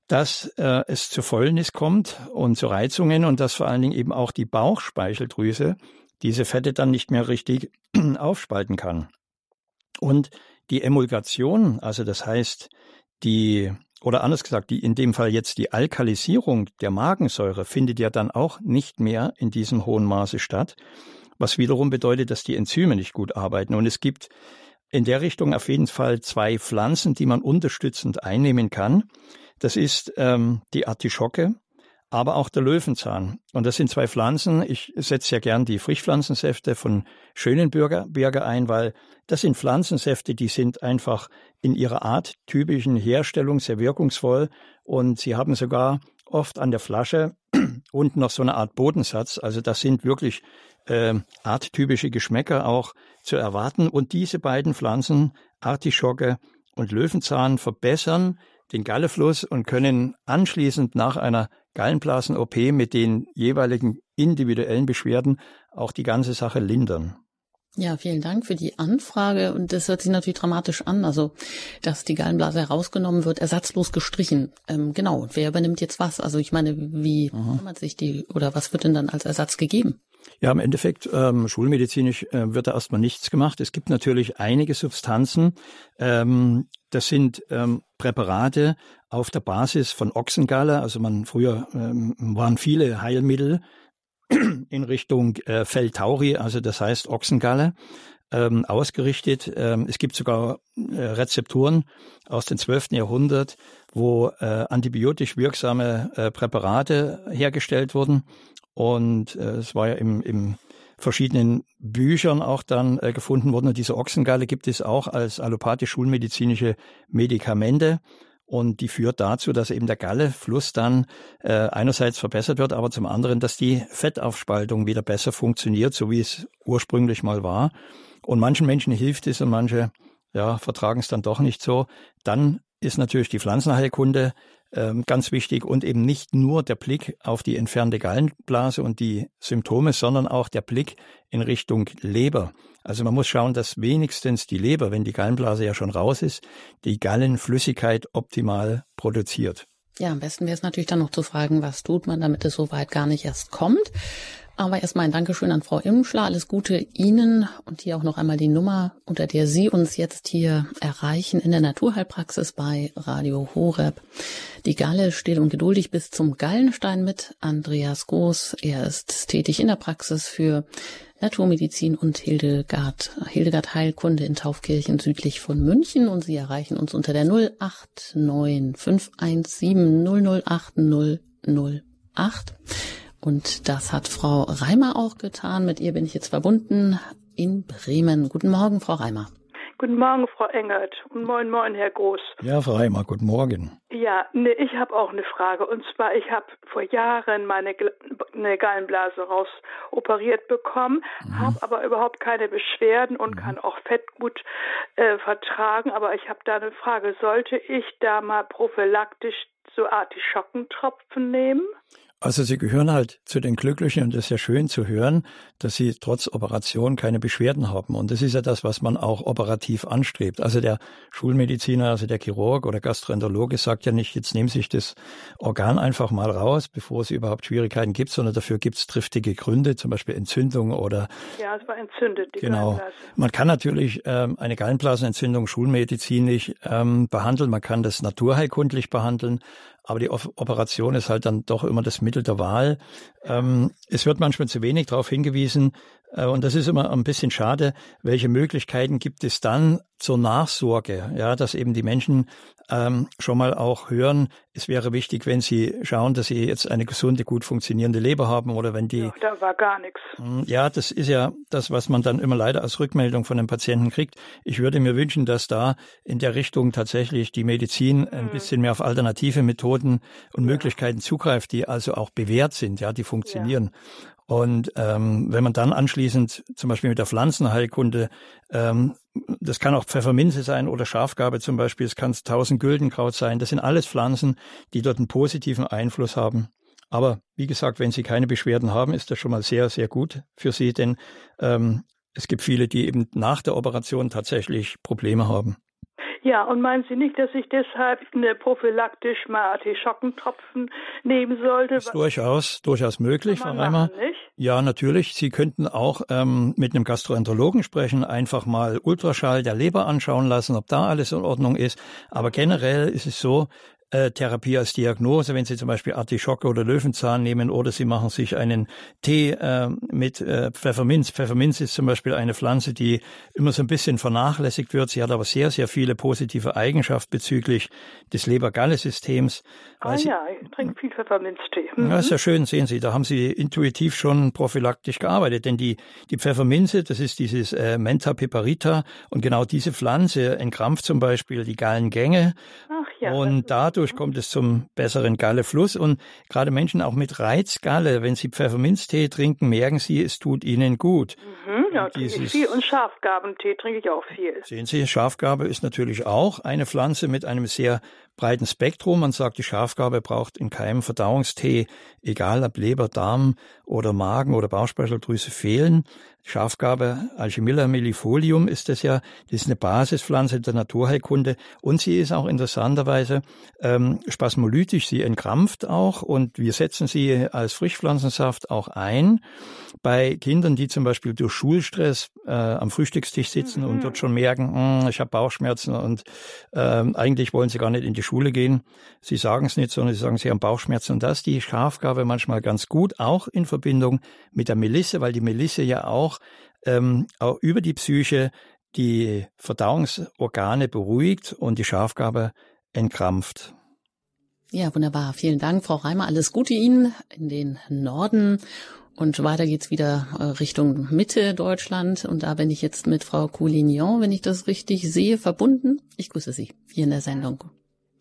dass äh, es zu Fäulnis kommt und zu Reizungen und dass vor allen Dingen eben auch die Bauchspeicheldrüse diese Fette dann nicht mehr richtig aufspalten kann. Und die Emulgation, also das heißt die oder anders gesagt, die in dem Fall jetzt die Alkalisierung der Magensäure findet ja dann auch nicht mehr in diesem hohen Maße statt, was wiederum bedeutet, dass die Enzyme nicht gut arbeiten. Und es gibt in der Richtung auf jeden Fall zwei Pflanzen, die man unterstützend einnehmen kann. Das ist ähm, die Artischocke, aber auch der Löwenzahn. Und das sind zwei Pflanzen. Ich setze ja gern die Frischpflanzensäfte von Schönenberger ein, weil das sind Pflanzensäfte, die sind einfach in ihrer Art typischen Herstellung sehr wirkungsvoll und sie haben sogar oft an der Flasche unten noch so eine Art Bodensatz. Also das sind wirklich äh, arttypische Geschmäcker auch zu erwarten. Und diese beiden Pflanzen, Artischocke und Löwenzahn, verbessern den Gallefluss und können anschließend nach einer Gallenblasen-OP mit den jeweiligen individuellen Beschwerden auch die ganze Sache lindern. Ja, vielen Dank für die Anfrage. Und das hört sich natürlich dramatisch an. Also, dass die Gallenblase herausgenommen wird, ersatzlos gestrichen. Ähm, genau. Und wer übernimmt jetzt was? Also, ich meine, wie kümmert sich die oder was wird denn dann als Ersatz gegeben? Ja, im Endeffekt, ähm, schulmedizinisch äh, wird da erstmal nichts gemacht. Es gibt natürlich einige Substanzen. Ähm, das sind ähm, Präparate auf der Basis von Ochsengalle. Also man früher ähm, waren viele Heilmittel in Richtung äh, Feldtauri, also das heißt Ochsengalle, ähm, ausgerichtet. Ähm, es gibt sogar äh, Rezepturen aus dem 12. Jahrhundert, wo äh, antibiotisch wirksame äh, Präparate hergestellt wurden. Und äh, es war ja im, im verschiedenen Büchern auch dann äh, gefunden worden. Und diese Ochsengalle gibt es auch als allopathisch-schulmedizinische Medikamente. Und die führt dazu, dass eben der Gallefluss dann äh, einerseits verbessert wird, aber zum anderen, dass die Fettaufspaltung wieder besser funktioniert, so wie es ursprünglich mal war. Und manchen Menschen hilft es und manche ja, vertragen es dann doch nicht so. Dann ist natürlich die Pflanzenheilkunde ganz wichtig und eben nicht nur der Blick auf die entfernte Gallenblase und die Symptome, sondern auch der Blick in Richtung Leber. Also man muss schauen, dass wenigstens die Leber, wenn die Gallenblase ja schon raus ist, die Gallenflüssigkeit optimal produziert. Ja, am besten wäre es natürlich dann noch zu fragen, was tut man, damit es so weit gar nicht erst kommt. Aber erstmal ein Dankeschön an Frau Imschler. Alles Gute Ihnen und hier auch noch einmal die Nummer, unter der Sie uns jetzt hier erreichen in der Naturheilpraxis bei Radio Horeb. Die Galle steht und geduldig bis zum Gallenstein mit Andreas Groß. Er ist tätig in der Praxis für Naturmedizin und Hildegard, Hildegard Heilkunde in Taufkirchen südlich von München und Sie erreichen uns unter der 089 517 008 008. Und das hat Frau Reimer auch getan. Mit ihr bin ich jetzt verbunden in Bremen. Guten Morgen, Frau Reimer. Guten Morgen, Frau Engert. Und moin, moin, Herr Groß. Ja, Frau Reimer, guten Morgen. Ja, ne, ich habe auch eine Frage. Und zwar, ich habe vor Jahren meine eine Gallenblase raus operiert bekommen, mhm. habe aber überhaupt keine Beschwerden und mhm. kann auch Fett gut äh, vertragen. Aber ich habe da eine Frage. Sollte ich da mal prophylaktisch so Artischockentropfen nehmen? Also Sie gehören halt zu den Glücklichen und es ist ja schön zu hören, dass Sie trotz Operation keine Beschwerden haben. Und das ist ja das, was man auch operativ anstrebt. Also der Schulmediziner, also der Chirurg oder Gastroenterologe sagt ja nicht, jetzt nehmen Sie sich das Organ einfach mal raus, bevor es überhaupt Schwierigkeiten gibt, sondern dafür gibt es triftige Gründe, zum Beispiel Entzündung oder... Ja, es war entzündet, die Genau. Gallenblase. Man kann natürlich ähm, eine Gallenblasenentzündung schulmedizinisch ähm, behandeln, man kann das naturheilkundlich behandeln, aber die Operation ist halt dann doch immer das Mittel der Wahl. Ähm, es wird manchmal zu wenig darauf hingewiesen, äh, und das ist immer ein bisschen schade, welche Möglichkeiten gibt es dann zur Nachsorge, ja, dass eben die Menschen ähm, schon mal auch hören, es wäre wichtig, wenn sie schauen, dass sie jetzt eine gesunde, gut funktionierende Leber haben oder wenn die. Ja, da war gar nichts. Hm, ja, das ist ja das, was man dann immer leider als Rückmeldung von den Patienten kriegt. Ich würde mir wünschen, dass da in der Richtung tatsächlich die Medizin ein hm. bisschen mehr auf alternative Methoden und ja. Möglichkeiten zugreift, die also auch bewährt sind, ja, die funktionieren. Ja. Und ähm, wenn man dann anschließend zum Beispiel mit der Pflanzenheilkunde, ähm, das kann auch Pfefferminze sein oder Schafgabe zum Beispiel, es kann tausend Güldenkraut sein, das sind alles Pflanzen, die dort einen positiven Einfluss haben. Aber wie gesagt, wenn Sie keine Beschwerden haben, ist das schon mal sehr, sehr gut für Sie, denn ähm, es gibt viele, die eben nach der Operation tatsächlich Probleme haben. Ja, und meinen Sie nicht, dass ich deshalb eine prophylaktisch mal Artischockentropfen nehmen sollte? Ist durchaus, durchaus möglich, Frau Reimer. Ja, natürlich. Sie könnten auch ähm, mit einem Gastroenterologen sprechen, einfach mal Ultraschall der Leber anschauen lassen, ob da alles in Ordnung ist. Aber generell ist es so, äh, Therapie als Diagnose, wenn Sie zum Beispiel Artischocke oder Löwenzahn nehmen oder Sie machen sich einen Tee äh, mit äh, Pfefferminz. Pfefferminz ist zum Beispiel eine Pflanze, die immer so ein bisschen vernachlässigt wird. Sie hat aber sehr, sehr viele positive Eigenschaften bezüglich des Leber-Galle-Systems. Ah ja, ich trinke viel Pfefferminztee. Mhm. Ja, ist ja schön, sehen Sie. Da haben Sie intuitiv schon prophylaktisch gearbeitet, denn die, die Pfefferminze, das ist dieses äh, Menta piperita und genau diese Pflanze entkrampft zum Beispiel die Gallengänge. Ach ja. Und dadurch dadurch kommt es zum besseren Gallefluss. Und gerade Menschen auch mit Reizgalle, wenn sie Pfefferminztee trinken, merken sie, es tut ihnen gut. Mhm, ja, trinke ich viel. Und Schafgabentee trinke ich auch viel. Sehen Sie, Schafgabe ist natürlich auch eine Pflanze mit einem sehr breiten Spektrum. Man sagt, die Schafgabe braucht in keinem Verdauungstee, egal ob Leber, Darm oder Magen oder Bauchspeicheldrüse fehlen. Schafgabe Alchemilla mellifolium ist das ja, das ist eine Basispflanze der Naturheilkunde und sie ist auch interessanterweise ähm, spasmolytisch, sie entkrampft auch und wir setzen sie als Frischpflanzensaft auch ein bei Kindern, die zum Beispiel durch Schulstress äh, am Frühstückstisch sitzen mhm. und dort schon merken, hm, ich habe Bauchschmerzen und äh, eigentlich wollen sie gar nicht in die Schule gehen. Sie sagen es nicht, sondern sie sagen, sie haben Bauchschmerzen und das die Schafgabe manchmal ganz gut, auch in Verbindung mit der Melisse, weil die Melisse ja auch auch, ähm, auch über die Psyche die Verdauungsorgane beruhigt und die Schafgabe entkrampft. Ja, wunderbar. Vielen Dank, Frau Reimer. Alles Gute Ihnen in den Norden. Und weiter geht's wieder äh, Richtung Mitte Deutschland. Und da bin ich jetzt mit Frau Coulignon, wenn ich das richtig sehe, verbunden. Ich grüße Sie hier in der Sendung.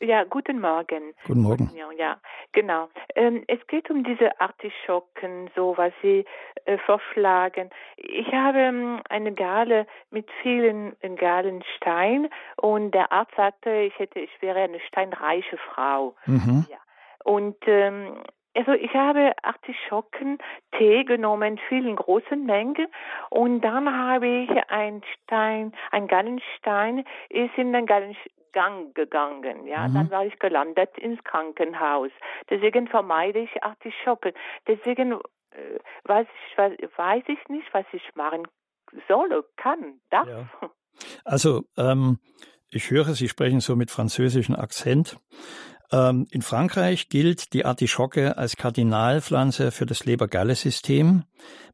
Ja, guten Morgen. Guten Morgen. Ja, genau. Ähm, es geht um diese Artischocken, so was Sie äh, vorschlagen. Ich habe ähm, eine Gale mit vielen galen Stein und der Arzt sagte, ich hätte, ich wäre eine steinreiche Frau. Mhm. Ja. Und ähm, also ich habe Artischocken Tee genommen, viel in großen Mengen und dann habe ich ein Stein, ein Gallenstein ist in den Gallen, Gang gegangen. Ja, mhm. dann war ich gelandet ins Krankenhaus. Deswegen vermeide ich Artischocken. Deswegen äh, weiß, ich, weiß, weiß ich nicht, was ich machen soll, kann, darf. Ja. Also, ähm, ich höre, Sie sprechen so mit französischem Akzent. Ähm, in Frankreich gilt die Artischocke als Kardinalpflanze für das Leber-Galle-System.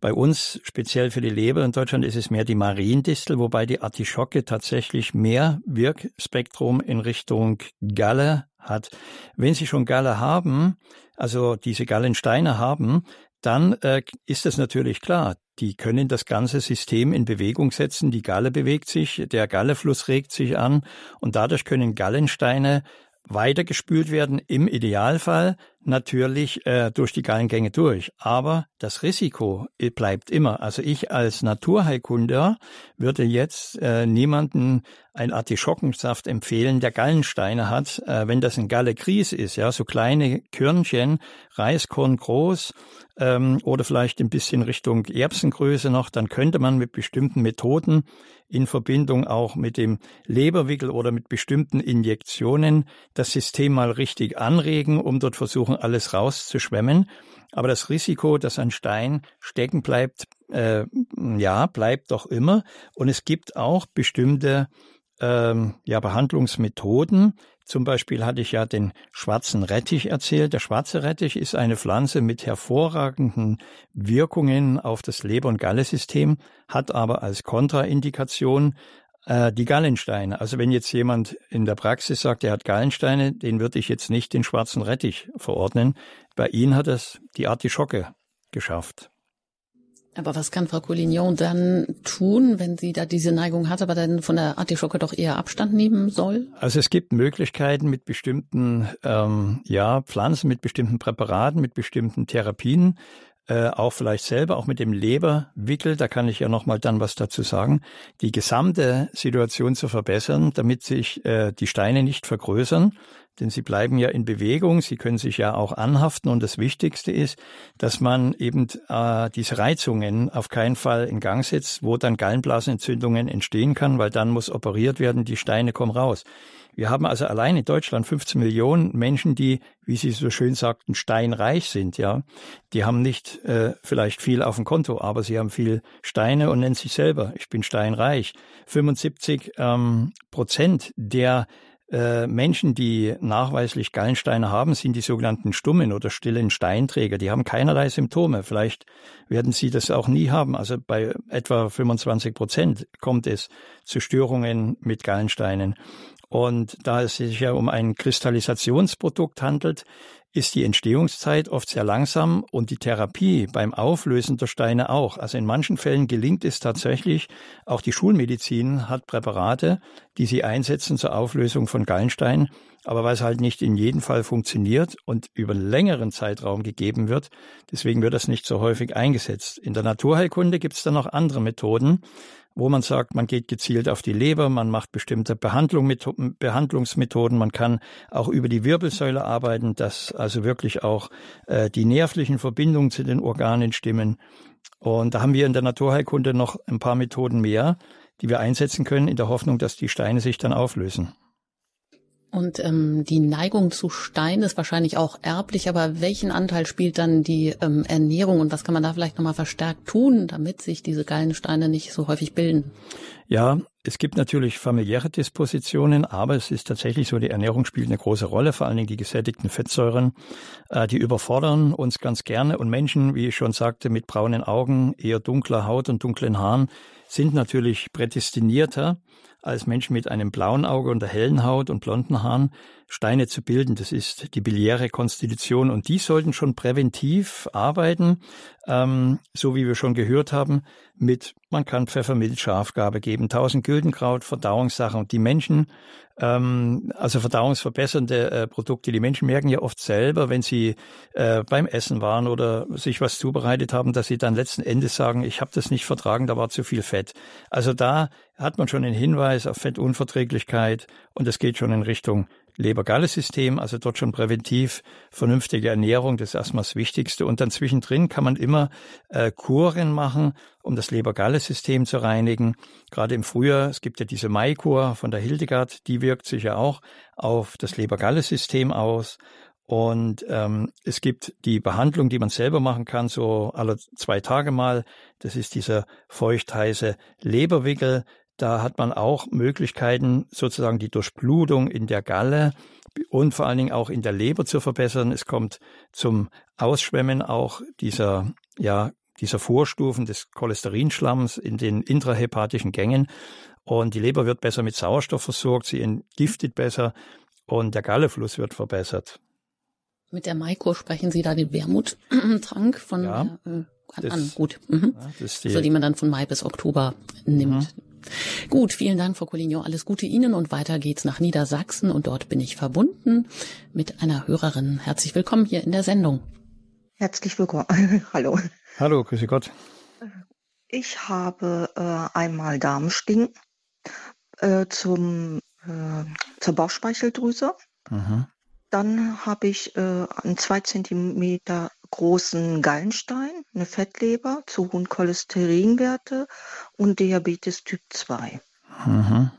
Bei uns, speziell für die Leber in Deutschland, ist es mehr die Mariendistel, wobei die Artischocke tatsächlich mehr Wirkspektrum in Richtung Galle hat. Wenn Sie schon Galle haben, also diese Gallensteine haben, dann äh, ist es natürlich klar, die können das ganze System in Bewegung setzen. Die Galle bewegt sich, der Gallefluss regt sich an und dadurch können Gallensteine weitergespült werden, im Idealfall natürlich äh, durch die Gallengänge durch. Aber das Risiko bleibt immer. Also ich als Naturheilkunder würde jetzt äh, niemanden ein Artischockensaft empfehlen, der Gallensteine hat, äh, wenn das ein Galle Gries ist, ja, so kleine Körnchen, Reiskorn groß ähm, oder vielleicht ein bisschen Richtung Erbsengröße noch, dann könnte man mit bestimmten Methoden in Verbindung auch mit dem Leberwickel oder mit bestimmten Injektionen das System mal richtig anregen, um dort versuchen, alles rauszuschwemmen. Aber das Risiko, dass ein Stein stecken bleibt, äh, ja, bleibt doch immer. Und es gibt auch bestimmte ähm, ja, Behandlungsmethoden. Zum Beispiel hatte ich ja den schwarzen Rettich erzählt. Der schwarze Rettich ist eine Pflanze mit hervorragenden Wirkungen auf das Leber- und Gallesystem, hat aber als Kontraindikation äh, die Gallensteine. Also wenn jetzt jemand in der Praxis sagt, er hat Gallensteine, den würde ich jetzt nicht den schwarzen Rettich verordnen. Bei Ihnen hat es die Artischocke geschafft. Aber was kann Frau Collignon dann tun, wenn sie da diese Neigung hat, aber dann von der Artischocke doch eher Abstand nehmen soll? Also es gibt Möglichkeiten mit bestimmten ähm, ja, Pflanzen, mit bestimmten Präparaten, mit bestimmten Therapien äh, auch vielleicht selber, auch mit dem Leberwickel, da kann ich ja nochmal dann was dazu sagen, die gesamte Situation zu verbessern, damit sich äh, die Steine nicht vergrößern, denn sie bleiben ja in Bewegung, sie können sich ja auch anhaften und das Wichtigste ist, dass man eben äh, diese Reizungen auf keinen Fall in Gang setzt, wo dann Gallenblasenentzündungen entstehen kann, weil dann muss operiert werden, die Steine kommen raus. Wir haben also allein in Deutschland 15 Millionen Menschen, die, wie Sie so schön sagten, steinreich sind, ja. Die haben nicht äh, vielleicht viel auf dem Konto, aber sie haben viel Steine und nennen sich selber, ich bin steinreich. 75 ähm, Prozent der äh, Menschen, die nachweislich Gallensteine haben, sind die sogenannten stummen oder stillen Steinträger. Die haben keinerlei Symptome. Vielleicht werden sie das auch nie haben. Also bei etwa 25 Prozent kommt es zu Störungen mit Gallensteinen. Und da es sich ja um ein Kristallisationsprodukt handelt, ist die Entstehungszeit oft sehr langsam und die Therapie beim Auflösen der Steine auch. Also in manchen Fällen gelingt es tatsächlich, auch die Schulmedizin hat Präparate, die sie einsetzen zur Auflösung von Gallensteinen, aber weil es halt nicht in jedem Fall funktioniert und über einen längeren Zeitraum gegeben wird, deswegen wird das nicht so häufig eingesetzt. In der Naturheilkunde gibt es dann noch andere Methoden, wo man sagt, man geht gezielt auf die Leber, man macht bestimmte Behandlung mit, Behandlungsmethoden, man kann auch über die Wirbelsäule arbeiten, dass also wirklich auch äh, die nervlichen Verbindungen zu den Organen stimmen. Und da haben wir in der Naturheilkunde noch ein paar Methoden mehr, die wir einsetzen können, in der Hoffnung, dass die Steine sich dann auflösen. Und ähm, die Neigung zu Stein ist wahrscheinlich auch erblich, aber welchen Anteil spielt dann die ähm, Ernährung und was kann man da vielleicht nochmal verstärkt tun, damit sich diese geilen Steine nicht so häufig bilden? Ja, es gibt natürlich familiäre Dispositionen, aber es ist tatsächlich so, die Ernährung spielt eine große Rolle, vor allen Dingen die gesättigten Fettsäuren. Äh, die überfordern uns ganz gerne und Menschen, wie ich schon sagte, mit braunen Augen, eher dunkler Haut und dunklen Haaren sind natürlich prädestinierter als Menschen mit einem blauen Auge und der hellen Haut und blonden Haaren Steine zu bilden. Das ist die biliäre Konstitution und die sollten schon präventiv arbeiten, ähm, so wie wir schon gehört haben, mit, man kann Pfeffermilch, Schafgabe geben, 1000 Güldenkraut, Verdauungssachen und die Menschen, ähm, also verdauungsverbessernde äh, Produkte, die Menschen merken ja oft selber, wenn sie äh, beim Essen waren oder sich was zubereitet haben, dass sie dann letzten Endes sagen, ich habe das nicht vertragen, da war zu viel Fett. Also da hat man schon einen Hinweis auf Fettunverträglichkeit und es geht schon in Richtung Leber-Galle-System, also dort schon präventiv vernünftige Ernährung, das ist erstmal das Wichtigste. Und dann zwischendrin kann man immer äh, Kuren machen, um das Leber-Galle-System zu reinigen. Gerade im Frühjahr, es gibt ja diese Maikur von der Hildegard, die wirkt sich ja auch auf das Leber-Galle-System aus. Und ähm, es gibt die Behandlung, die man selber machen kann, so alle zwei Tage mal. Das ist dieser feuchtheiße Leberwickel. Da hat man auch Möglichkeiten, sozusagen die Durchblutung in der Galle und vor allen Dingen auch in der Leber zu verbessern. Es kommt zum Ausschwemmen auch dieser, ja, dieser Vorstufen des Cholesterinschlamms in den intrahepatischen Gängen. Und die Leber wird besser mit Sauerstoff versorgt, sie entgiftet besser und der Gallefluss wird verbessert. Mit der Maiko sprechen Sie da den Wermuttrank von ja, äh, an. Gut. Mhm. Ja, die, also die man dann von Mai bis Oktober nimmt. Mhm. Gut, vielen Dank, Frau Collignon. Alles Gute Ihnen und weiter geht's nach Niedersachsen und dort bin ich verbunden mit einer Hörerin. Herzlich willkommen hier in der Sendung. Herzlich willkommen. Hallo. Hallo, grüße Gott. Ich habe äh, einmal Darmstinken äh, zum, äh, zur Bauchspeicheldrüse. Mhm. Dann habe ich äh, einen zwei Zentimeter großen Gallenstein, eine Fettleber, zu hohen Cholesterinwerte und Diabetes Typ 2. Mhm.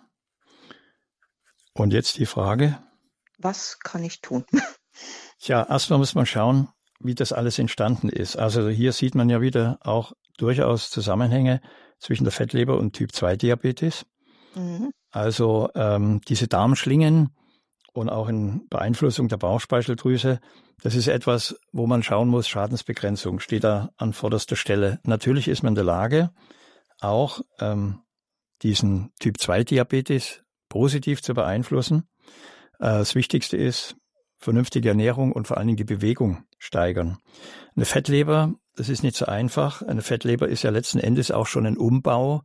Und jetzt die Frage? Was kann ich tun? Tja, erstmal muss man schauen, wie das alles entstanden ist. Also hier sieht man ja wieder auch durchaus Zusammenhänge zwischen der Fettleber und Typ 2 Diabetes. Mhm. Also ähm, diese Darmschlingen, und auch in Beeinflussung der Bauchspeicheldrüse. Das ist etwas, wo man schauen muss, Schadensbegrenzung steht da an vorderster Stelle. Natürlich ist man in der Lage, auch ähm, diesen Typ-2-Diabetes positiv zu beeinflussen. Äh, das Wichtigste ist, vernünftige Ernährung und vor allen Dingen die Bewegung steigern. Eine Fettleber, das ist nicht so einfach. Eine Fettleber ist ja letzten Endes auch schon ein Umbau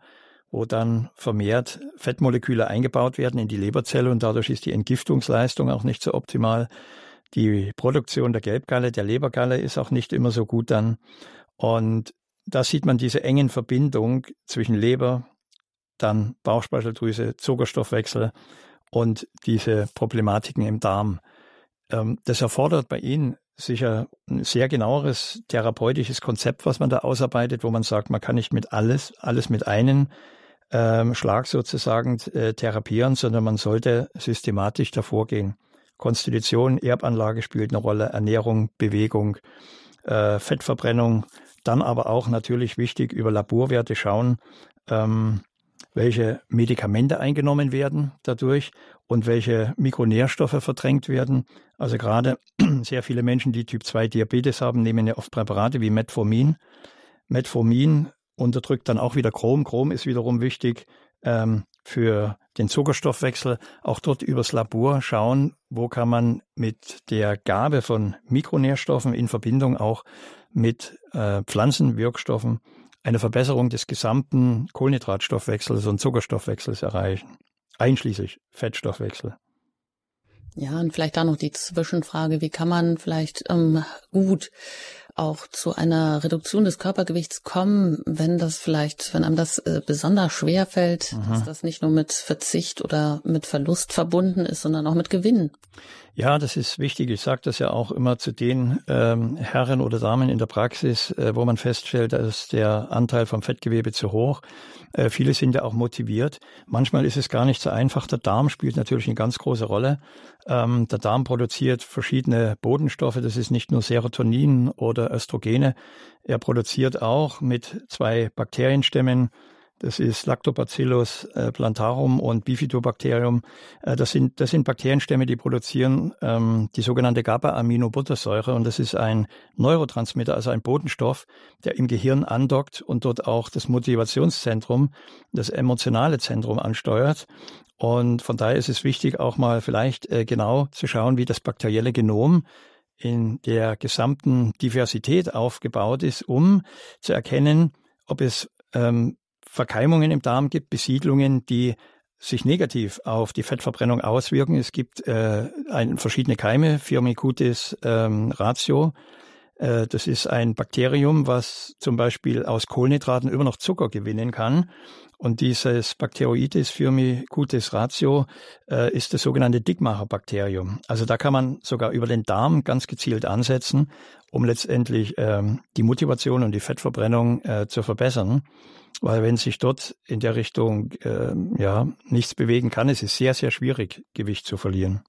wo dann vermehrt Fettmoleküle eingebaut werden in die Leberzelle und dadurch ist die Entgiftungsleistung auch nicht so optimal. Die Produktion der Gelbgalle, der Lebergalle ist auch nicht immer so gut dann. Und da sieht man diese engen Verbindung zwischen Leber, dann Bauchspeicheldrüse, Zuckerstoffwechsel und diese Problematiken im Darm. Ähm, das erfordert bei Ihnen sicher ein sehr genaueres therapeutisches Konzept, was man da ausarbeitet, wo man sagt, man kann nicht mit alles, alles mit einem ähm, Schlag sozusagen äh, therapieren, sondern man sollte systematisch davor gehen. Konstitution, Erbanlage spielt eine Rolle, Ernährung, Bewegung, äh, Fettverbrennung, dann aber auch natürlich wichtig über Laborwerte schauen, ähm, welche Medikamente eingenommen werden dadurch und welche Mikronährstoffe verdrängt werden. Also gerade sehr viele Menschen, die Typ 2 Diabetes haben, nehmen ja oft Präparate wie Metformin. Metformin unterdrückt dann auch wieder Chrom. Chrom ist wiederum wichtig ähm, für den Zuckerstoffwechsel. Auch dort übers Labor schauen, wo kann man mit der Gabe von Mikronährstoffen in Verbindung auch mit äh, Pflanzenwirkstoffen eine Verbesserung des gesamten Kohlenhydratstoffwechsels und Zuckerstoffwechsels erreichen, einschließlich Fettstoffwechsel. Ja, und vielleicht da noch die Zwischenfrage, wie kann man vielleicht ähm, gut auch zu einer Reduktion des Körpergewichts kommen, wenn das vielleicht, wenn einem das äh, besonders schwer fällt, Aha. dass das nicht nur mit Verzicht oder mit Verlust verbunden ist, sondern auch mit Gewinn. Ja, das ist wichtig. Ich sage das ja auch immer zu den ähm, Herren oder Damen in der Praxis, äh, wo man feststellt, dass der Anteil vom Fettgewebe zu hoch. Äh, viele sind ja auch motiviert. Manchmal ist es gar nicht so einfach. Der Darm spielt natürlich eine ganz große Rolle. Ähm, der Darm produziert verschiedene Bodenstoffe. Das ist nicht nur Serotonin oder Östrogene. Er produziert auch mit zwei Bakterienstämmen das ist Lactobacillus äh, plantarum und Bifidobacterium. Äh, das, sind, das sind Bakterienstämme, die produzieren ähm, die sogenannte GABA-Aminobuttersäure. Und das ist ein Neurotransmitter, also ein Botenstoff, der im Gehirn andockt und dort auch das Motivationszentrum, das emotionale Zentrum ansteuert. Und von daher ist es wichtig, auch mal vielleicht äh, genau zu schauen, wie das bakterielle Genom in der gesamten Diversität aufgebaut ist, um zu erkennen, ob es ähm, Verkeimungen im Darm gibt, Besiedlungen, die sich negativ auf die Fettverbrennung auswirken. Es gibt äh, ein, verschiedene Keime, Firmicutes ähm, ratio. Äh, das ist ein Bakterium, was zum Beispiel aus Kohlenhydraten immer noch Zucker gewinnen kann. Und dieses Bacteroides Firmicutes ratio äh, ist das sogenannte Dickmacherbakterium. Also da kann man sogar über den Darm ganz gezielt ansetzen, um letztendlich ähm, die Motivation und die Fettverbrennung äh, zu verbessern. Weil wenn sich dort in der Richtung äh, ja nichts bewegen kann, ist es sehr, sehr schwierig, Gewicht zu verlieren.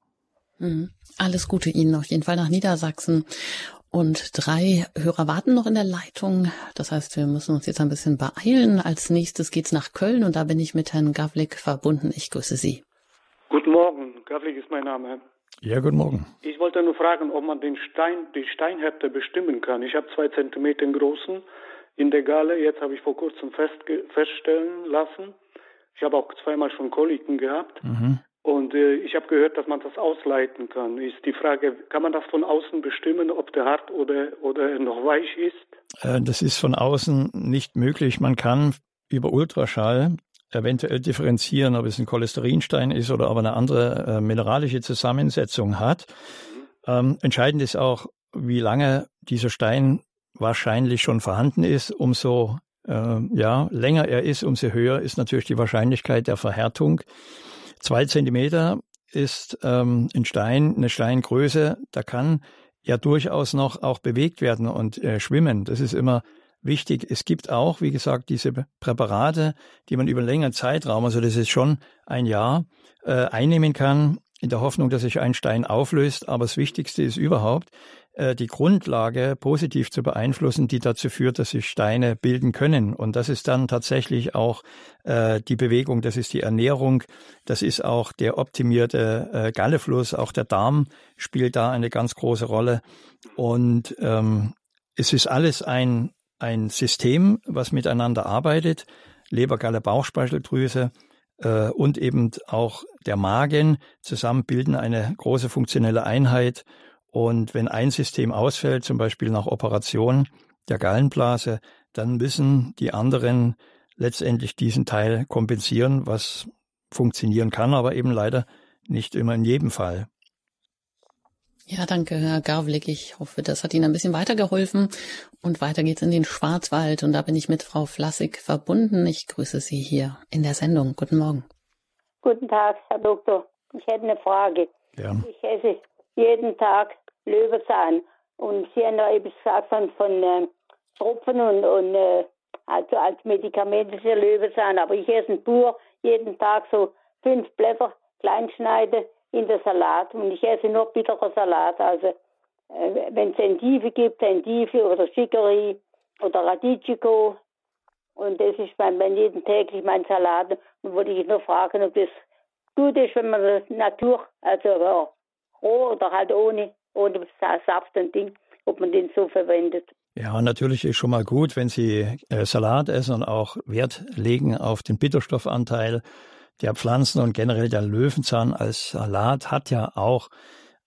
Mhm. Alles Gute Ihnen auf jeden Fall nach Niedersachsen. Und drei Hörer warten noch in der Leitung. Das heißt, wir müssen uns jetzt ein bisschen beeilen. Als nächstes geht's nach Köln und da bin ich mit Herrn Gavlik verbunden. Ich grüße Sie. Guten Morgen. Gavlik ist mein Name. Ja, guten Morgen. Ich wollte nur fragen, ob man den Stein, die Steinhärte bestimmen kann. Ich habe zwei Zentimeter großen in der Galle. Jetzt habe ich vor kurzem feststellen lassen. Ich habe auch zweimal schon Koliken gehabt. Mhm. Und äh, ich habe gehört, dass man das ausleiten kann. Ist die Frage, kann man das von außen bestimmen, ob der hart oder, oder noch weich ist? Äh, das ist von außen nicht möglich. Man kann über Ultraschall eventuell differenzieren, ob es ein Cholesterinstein ist oder aber eine andere äh, mineralische Zusammensetzung hat. Ähm, entscheidend ist auch, wie lange dieser Stein wahrscheinlich schon vorhanden ist, umso äh, ja, länger er ist, umso höher ist natürlich die Wahrscheinlichkeit der Verhärtung. Zwei Zentimeter ist ähm, ein Stein, eine Steingröße, da kann ja durchaus noch auch bewegt werden und äh, schwimmen. Das ist immer wichtig. Es gibt auch, wie gesagt, diese Präparate, die man über einen längeren Zeitraum, also das ist schon ein Jahr, äh, einnehmen kann, in der Hoffnung, dass sich ein Stein auflöst. Aber das Wichtigste ist überhaupt, die Grundlage positiv zu beeinflussen, die dazu führt, dass sich Steine bilden können. Und das ist dann tatsächlich auch äh, die Bewegung, das ist die Ernährung, das ist auch der optimierte äh, Gallefluss, auch der Darm spielt da eine ganz große Rolle. Und ähm, es ist alles ein, ein System, was miteinander arbeitet. Leber, Galle, Bauchspeicheldrüse äh, und eben auch der Magen zusammen bilden eine große funktionelle Einheit. Und wenn ein System ausfällt, zum Beispiel nach Operation der Gallenblase, dann müssen die anderen letztendlich diesen Teil kompensieren, was funktionieren kann, aber eben leider nicht immer in jedem Fall. Ja, danke, Herr Garwlick. Ich hoffe, das hat Ihnen ein bisschen weitergeholfen. Und weiter geht's in den Schwarzwald. Und da bin ich mit Frau Flassig verbunden. Ich grüße Sie hier in der Sendung. Guten Morgen. Guten Tag, Herr Doktor. Ich hätte eine Frage. Ja. Ich esse jeden Tag Löwenzahn. Und Sie haben ja eben gesagt von, von äh, Tropfen und, und äh, also als medikamentischer Löwenzahn. Aber ich esse pur jeden Tag so fünf Blätter klein schneide in der Salat und ich esse nur bitterer Salat. Also äh, wenn es Endive gibt, Endive oder Chicory oder Radicchio und das ist mein, mein jeden täglich mein Salat. Und wollte ich nur fragen, ob das gut ist, wenn man das Natur, also ja, roh oder halt ohne, ohne Saft und Ding, ob man den so verwendet. Ja, natürlich ist schon mal gut, wenn Sie äh, Salat essen und auch Wert legen auf den Bitterstoffanteil der Pflanzen und generell der Löwenzahn als Salat hat ja auch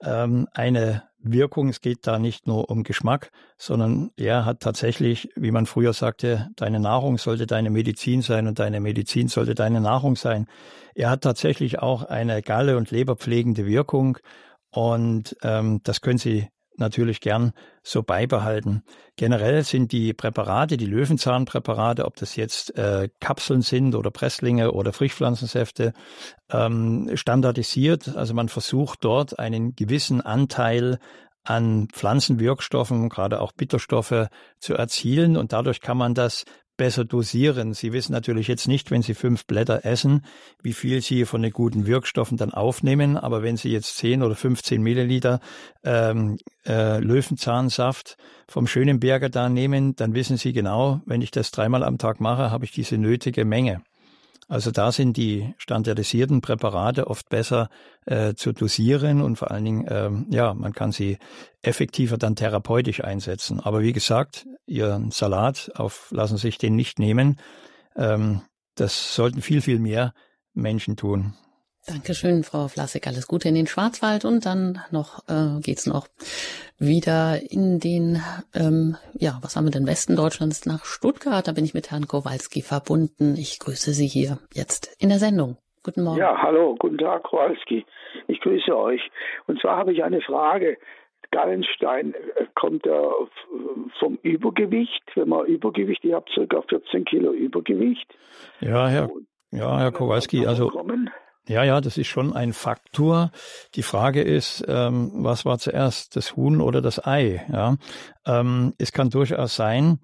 ähm, eine Wirkung. Es geht da nicht nur um Geschmack, sondern er hat tatsächlich, wie man früher sagte, deine Nahrung sollte deine Medizin sein und deine Medizin sollte deine Nahrung sein. Er hat tatsächlich auch eine Galle- und Leberpflegende Wirkung und ähm, das können Sie natürlich gern so beibehalten. Generell sind die Präparate, die Löwenzahnpräparate, ob das jetzt äh, Kapseln sind oder Presslinge oder Frischpflanzensäfte, ähm, standardisiert. Also man versucht dort einen gewissen Anteil an Pflanzenwirkstoffen, gerade auch Bitterstoffe, zu erzielen. Und dadurch kann man das besser dosieren. Sie wissen natürlich jetzt nicht, wenn Sie fünf Blätter essen, wie viel Sie von den guten Wirkstoffen dann aufnehmen. Aber wenn Sie jetzt 10 oder 15 Milliliter ähm, äh, Löwenzahnsaft vom Schönenberger da nehmen, dann wissen Sie genau, wenn ich das dreimal am Tag mache, habe ich diese nötige Menge. Also da sind die standardisierten Präparate oft besser äh, zu dosieren und vor allen Dingen, ähm, ja, man kann sie effektiver dann therapeutisch einsetzen. Aber wie gesagt, Ihren Salat auf, lassen sich den nicht nehmen. Ähm, das sollten viel, viel mehr Menschen tun. Dankeschön, Frau Flassig. Alles Gute in den Schwarzwald und dann noch äh, geht's noch wieder in den, ähm, ja, was haben wir denn Westen Deutschlands nach Stuttgart. Da bin ich mit Herrn Kowalski verbunden. Ich grüße Sie hier jetzt in der Sendung. Guten Morgen. Ja, hallo, guten Tag, Kowalski. Ich grüße euch. Und zwar habe ich eine Frage. Gallenstein äh, kommt er vom Übergewicht, wenn man Übergewicht, ich habe circa 14 Kilo Übergewicht. Ja, Herr, ja, Herr Kowalski, also. Ja, ja, das ist schon ein Faktor. Die Frage ist, ähm, was war zuerst, das Huhn oder das Ei? Ja, ähm, es kann durchaus sein,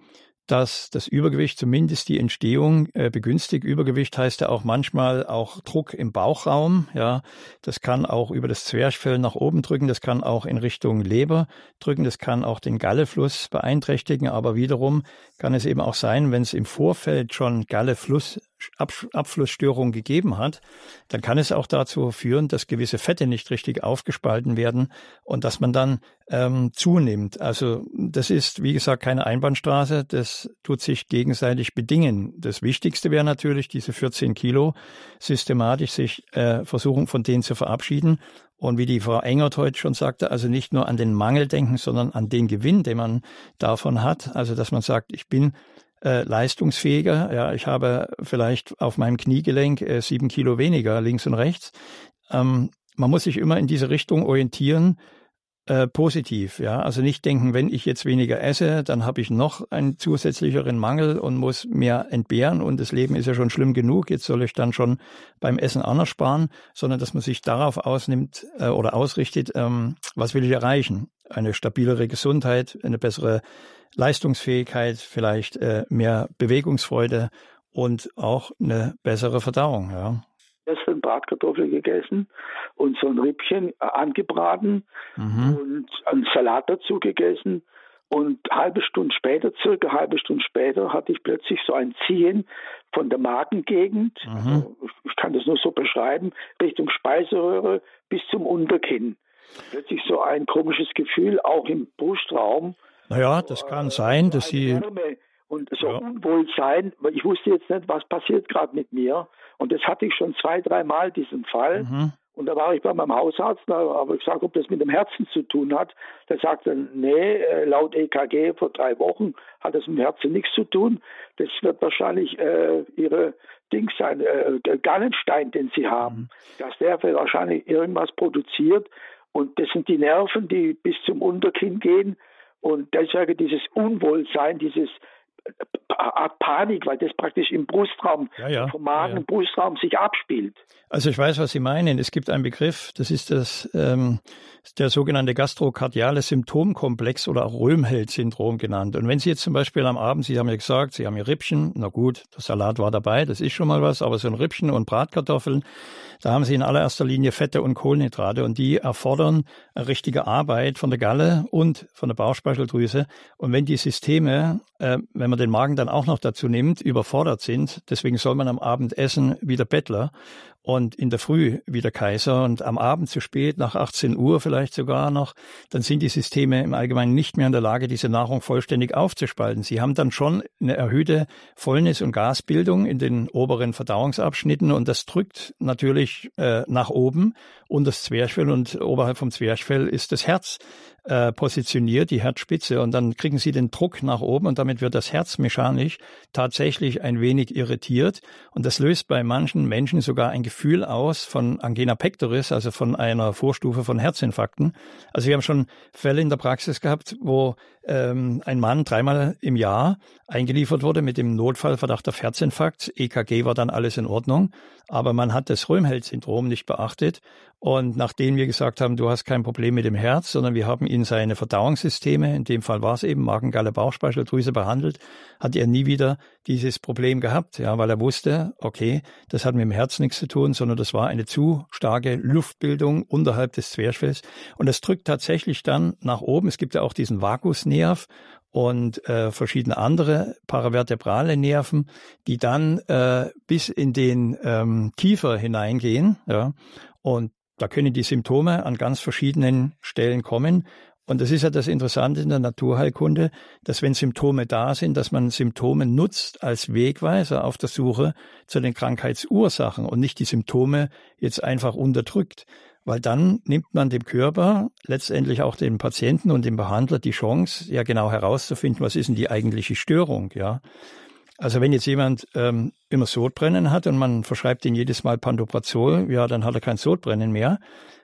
dass das Übergewicht zumindest die Entstehung äh, begünstigt. Übergewicht heißt ja auch manchmal auch Druck im Bauchraum. Ja, das kann auch über das Zwerchfell nach oben drücken. Das kann auch in Richtung Leber drücken. Das kann auch den Gallefluss beeinträchtigen. Aber wiederum kann es eben auch sein, wenn es im Vorfeld schon Gallefluss Abflussstörung gegeben hat, dann kann es auch dazu führen, dass gewisse Fette nicht richtig aufgespalten werden und dass man dann ähm, zunimmt. Also das ist, wie gesagt, keine Einbahnstraße. Das tut sich gegenseitig bedingen. Das Wichtigste wäre natürlich, diese 14 Kilo systematisch sich äh, versuchen, von denen zu verabschieden. Und wie die Frau Engert heute schon sagte, also nicht nur an den Mangel denken, sondern an den Gewinn, den man davon hat. Also dass man sagt, ich bin äh, leistungsfähiger. Ja, ich habe vielleicht auf meinem Kniegelenk äh, sieben Kilo weniger links und rechts. Ähm, man muss sich immer in diese Richtung orientieren, äh, positiv. Ja, also nicht denken, wenn ich jetzt weniger esse, dann habe ich noch einen zusätzlicheren Mangel und muss mehr entbehren und das Leben ist ja schon schlimm genug. Jetzt soll ich dann schon beim Essen anders sparen, sondern dass man sich darauf ausnimmt äh, oder ausrichtet, ähm, was will ich erreichen? Eine stabilere Gesundheit, eine bessere Leistungsfähigkeit, vielleicht äh, mehr Bewegungsfreude und auch eine bessere Verdauung. Ja. Gestern Bratkartoffel gegessen und so ein Rippchen äh, angebraten mhm. und einen Salat dazu gegessen. Und halbe Stunde später, circa halbe Stunde später, hatte ich plötzlich so ein Ziehen von der Magengegend. Mhm. Also ich kann das nur so beschreiben, Richtung Speiseröhre bis zum Unterkinn. Plötzlich so ein komisches Gefühl, auch im Brustraum. Naja, das kann sein, dass Sie. Und so ja. Unwohlsein, weil ich wusste jetzt nicht, was passiert gerade mit mir. Und das hatte ich schon zwei, dreimal, diesen Fall. Mhm. Und da war ich bei meinem Hausarzt, da habe ich gesagt, ob das mit dem Herzen zu tun hat. Der sagte, nee, äh, laut EKG vor drei Wochen hat das mit dem Herzen nichts zu tun. Das wird wahrscheinlich äh, Ihre Dings sein, äh, der Gallenstein, den Sie haben, mhm. dass der wahrscheinlich irgendwas produziert, Und das sind die Nerven, die bis zum Unterkinn gehen. Und deswegen dieses Unwohlsein, dieses Art Panik, weil das praktisch im Brustraum, ja, ja. vom Magen im Brustraum sich abspielt. Also ich weiß, was Sie meinen. Es gibt einen Begriff, das ist das ähm, der sogenannte gastrokardiale Symptomkomplex oder auch Röhmheld-Syndrom genannt. Und wenn Sie jetzt zum Beispiel am Abend, Sie haben ja gesagt, Sie haben Ihr Rippchen, na gut, der Salat war dabei, das ist schon mal was, aber so ein Rippchen und Bratkartoffeln, da haben Sie in allererster Linie Fette und Kohlenhydrate und die erfordern eine richtige Arbeit von der Galle und von der Bauchspeicheldrüse. Und wenn die Systeme, äh, wenn man den Magen dann auch noch dazu nimmt, überfordert sind, deswegen soll man am Abend essen wie der Bettler und in der Früh wieder Kaiser und am Abend zu spät, nach 18 Uhr vielleicht sogar noch, dann sind die Systeme im Allgemeinen nicht mehr in der Lage, diese Nahrung vollständig aufzuspalten. Sie haben dann schon eine erhöhte Fäulnis- und Gasbildung in den oberen Verdauungsabschnitten und das drückt natürlich äh, nach oben und das Zwerchfell und oberhalb vom Zwerchfell ist das Herz äh, positioniert, die Herzspitze, und dann kriegen sie den Druck nach oben und damit wird das Herz mechanisch tatsächlich ein wenig irritiert. Und das löst bei manchen Menschen sogar ein Gefühl aus von Angina pectoris, also von einer Vorstufe von Herzinfarkten. Also wir haben schon Fälle in der Praxis gehabt, wo ähm, ein Mann dreimal im Jahr eingeliefert wurde mit dem Notfallverdacht auf Herzinfarkt. EKG war dann alles in Ordnung, aber man hat das Röhmheld-Syndrom nicht beachtet. Und nachdem wir gesagt haben, du hast kein Problem mit dem Herz, sondern wir haben ihn seine Verdauungssysteme, in dem Fall war es eben Magengalle, Bauchspeicheldrüse behandelt, hat er nie wieder dieses Problem gehabt, ja, weil er wusste, okay, das hat mit dem Herz nichts zu tun, sondern das war eine zu starke Luftbildung unterhalb des Zwerchfells. Und das drückt tatsächlich dann nach oben. Es gibt ja auch diesen Vagusnerv und äh, verschiedene andere paravertebrale Nerven, die dann äh, bis in den ähm, Kiefer hineingehen. Ja, und da können die Symptome an ganz verschiedenen Stellen kommen. Und das ist ja das Interessante in der Naturheilkunde, dass wenn Symptome da sind, dass man Symptome nutzt als Wegweiser auf der Suche zu den Krankheitsursachen und nicht die Symptome jetzt einfach unterdrückt. Weil dann nimmt man dem Körper, letztendlich auch dem Patienten und dem Behandler die Chance, ja genau herauszufinden, was ist denn die eigentliche Störung, ja. Also wenn jetzt jemand ähm, immer Sodbrennen hat und man verschreibt ihn jedes Mal Pantoprazol, ja, dann hat er kein Sodbrennen mehr.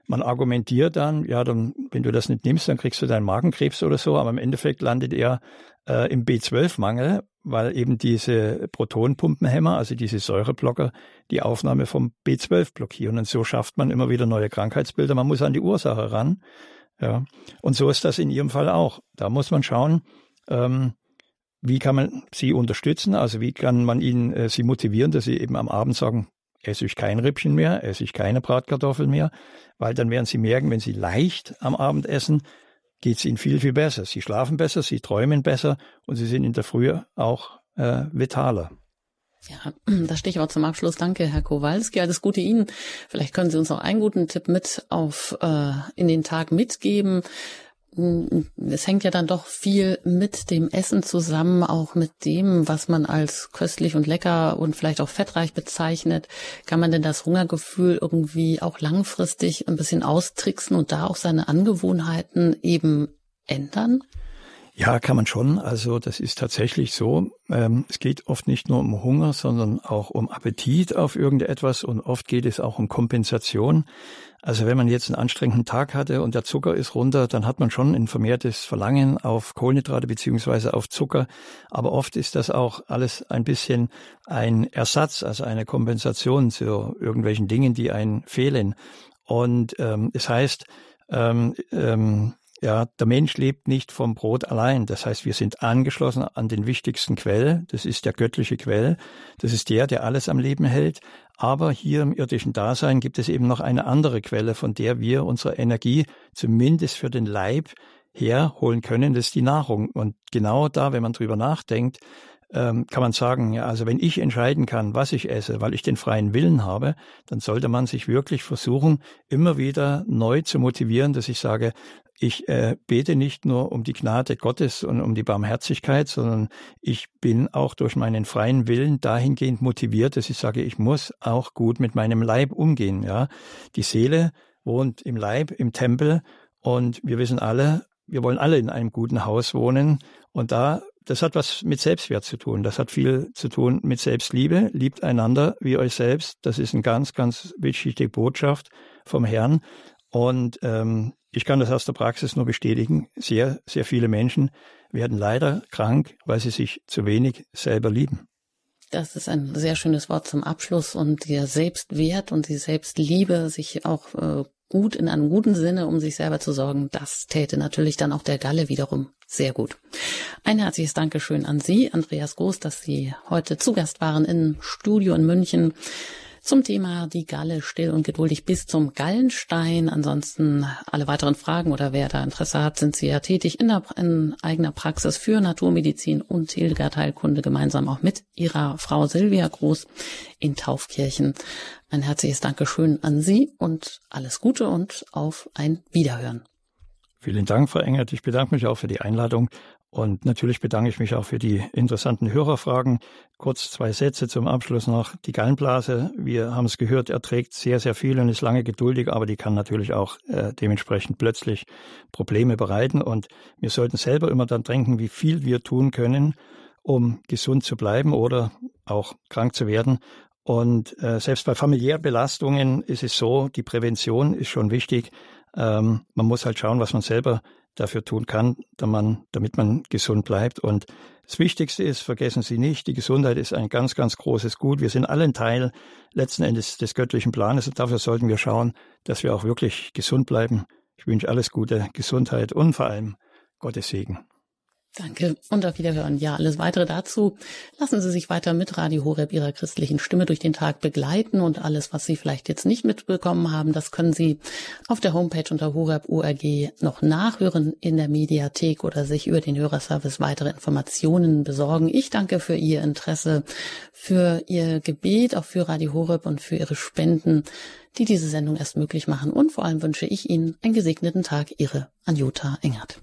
Man argumentiert dann, ja, dann, wenn du das nicht nimmst, dann kriegst du deinen Magenkrebs oder so, aber im Endeffekt landet er äh, im B12-Mangel, weil eben diese Protonpumpenhämmer, also diese Säureblocker, die Aufnahme vom B12 blockieren. Und so schafft man immer wieder neue Krankheitsbilder. Man muss an die Ursache ran. Ja. Und so ist das in Ihrem Fall auch. Da muss man schauen, ähm, wie kann man sie unterstützen? Also wie kann man ihnen äh, sie motivieren, dass sie eben am Abend sagen, esse ich kein Rippchen mehr, esse ich keine Bratkartoffeln mehr, weil dann werden sie merken, wenn sie leicht am Abend essen, geht es ihnen viel, viel besser. Sie schlafen besser, sie träumen besser und sie sind in der Früh auch äh, vitaler. Ja, das Stichwort zum Abschluss. Danke, Herr Kowalski. Alles Gute Ihnen. Vielleicht können Sie uns noch einen guten Tipp mit auf äh, in den Tag mitgeben es hängt ja dann doch viel mit dem Essen zusammen, auch mit dem, was man als köstlich und lecker und vielleicht auch fettreich bezeichnet. Kann man denn das Hungergefühl irgendwie auch langfristig ein bisschen austricksen und da auch seine Angewohnheiten eben ändern? Ja, kann man schon. Also das ist tatsächlich so. Ähm, es geht oft nicht nur um Hunger, sondern auch um Appetit auf irgendetwas und oft geht es auch um Kompensation. Also wenn man jetzt einen anstrengenden Tag hatte und der Zucker ist runter, dann hat man schon ein vermehrtes Verlangen auf Kohlenhydrate beziehungsweise auf Zucker. Aber oft ist das auch alles ein bisschen ein Ersatz, also eine Kompensation zu irgendwelchen Dingen, die einen fehlen. Und ähm, es heißt, ähm, ähm, ja, der Mensch lebt nicht vom Brot allein. Das heißt, wir sind angeschlossen an den wichtigsten Quell. Das ist der göttliche Quell. Das ist der, der alles am Leben hält. Aber hier im irdischen Dasein gibt es eben noch eine andere Quelle, von der wir unsere Energie zumindest für den Leib herholen können. Das ist die Nahrung. Und genau da, wenn man drüber nachdenkt, ähm, kann man sagen, ja, also wenn ich entscheiden kann, was ich esse, weil ich den freien Willen habe, dann sollte man sich wirklich versuchen, immer wieder neu zu motivieren, dass ich sage, ich äh, bete nicht nur um die Gnade Gottes und um die Barmherzigkeit, sondern ich bin auch durch meinen freien Willen dahingehend motiviert, dass ich sage, ich muss auch gut mit meinem Leib umgehen. Ja, die Seele wohnt im Leib, im Tempel, und wir wissen alle, wir wollen alle in einem guten Haus wohnen. Und da, das hat was mit Selbstwert zu tun. Das hat viel zu tun mit Selbstliebe. Liebt einander wie euch selbst. Das ist eine ganz, ganz wichtige Botschaft vom Herrn. Und ähm, ich kann das aus der Praxis nur bestätigen. Sehr, sehr viele Menschen werden leider krank, weil sie sich zu wenig selber lieben. Das ist ein sehr schönes Wort zum Abschluss und der Selbstwert und die Selbstliebe, sich auch äh, gut in einem guten Sinne um sich selber zu sorgen, das täte natürlich dann auch der Galle wiederum sehr gut. Ein herzliches Dankeschön an Sie, Andreas Groß, dass Sie heute zu Gast waren im Studio in München zum Thema die Galle still und geduldig bis zum Gallenstein. Ansonsten alle weiteren Fragen oder wer da Interesse hat, sind Sie ja tätig in, der, in eigener Praxis für Naturmedizin und Hildegard gemeinsam auch mit Ihrer Frau Silvia Groß in Taufkirchen. Ein herzliches Dankeschön an Sie und alles Gute und auf ein Wiederhören. Vielen Dank, Frau Engert. Ich bedanke mich auch für die Einladung und natürlich bedanke ich mich auch für die interessanten Hörerfragen. Kurz zwei Sätze zum Abschluss noch. Die Gallenblase, wir haben es gehört, erträgt sehr, sehr viel und ist lange geduldig, aber die kann natürlich auch äh, dementsprechend plötzlich Probleme bereiten. Und wir sollten selber immer dann denken, wie viel wir tun können, um gesund zu bleiben oder auch krank zu werden. Und äh, selbst bei familiären Belastungen ist es so, die Prävention ist schon wichtig. Ähm, man muss halt schauen, was man selber dafür tun kann, damit man gesund bleibt. Und das Wichtigste ist, vergessen Sie nicht, die Gesundheit ist ein ganz, ganz großes Gut. Wir sind alle ein Teil letzten Endes des göttlichen Planes und dafür sollten wir schauen, dass wir auch wirklich gesund bleiben. Ich wünsche alles Gute, Gesundheit und vor allem Gottes Segen. Danke und auf Wiederhören. Ja, alles weitere dazu. Lassen Sie sich weiter mit Radio Horeb Ihrer christlichen Stimme durch den Tag begleiten und alles, was Sie vielleicht jetzt nicht mitbekommen haben, das können Sie auf der Homepage unter horeb.org noch nachhören in der Mediathek oder sich über den Hörerservice weitere Informationen besorgen. Ich danke für Ihr Interesse, für Ihr Gebet, auch für Radio Horeb und für Ihre Spenden, die diese Sendung erst möglich machen. Und vor allem wünsche ich Ihnen einen gesegneten Tag. Ihre Anjuta Engert.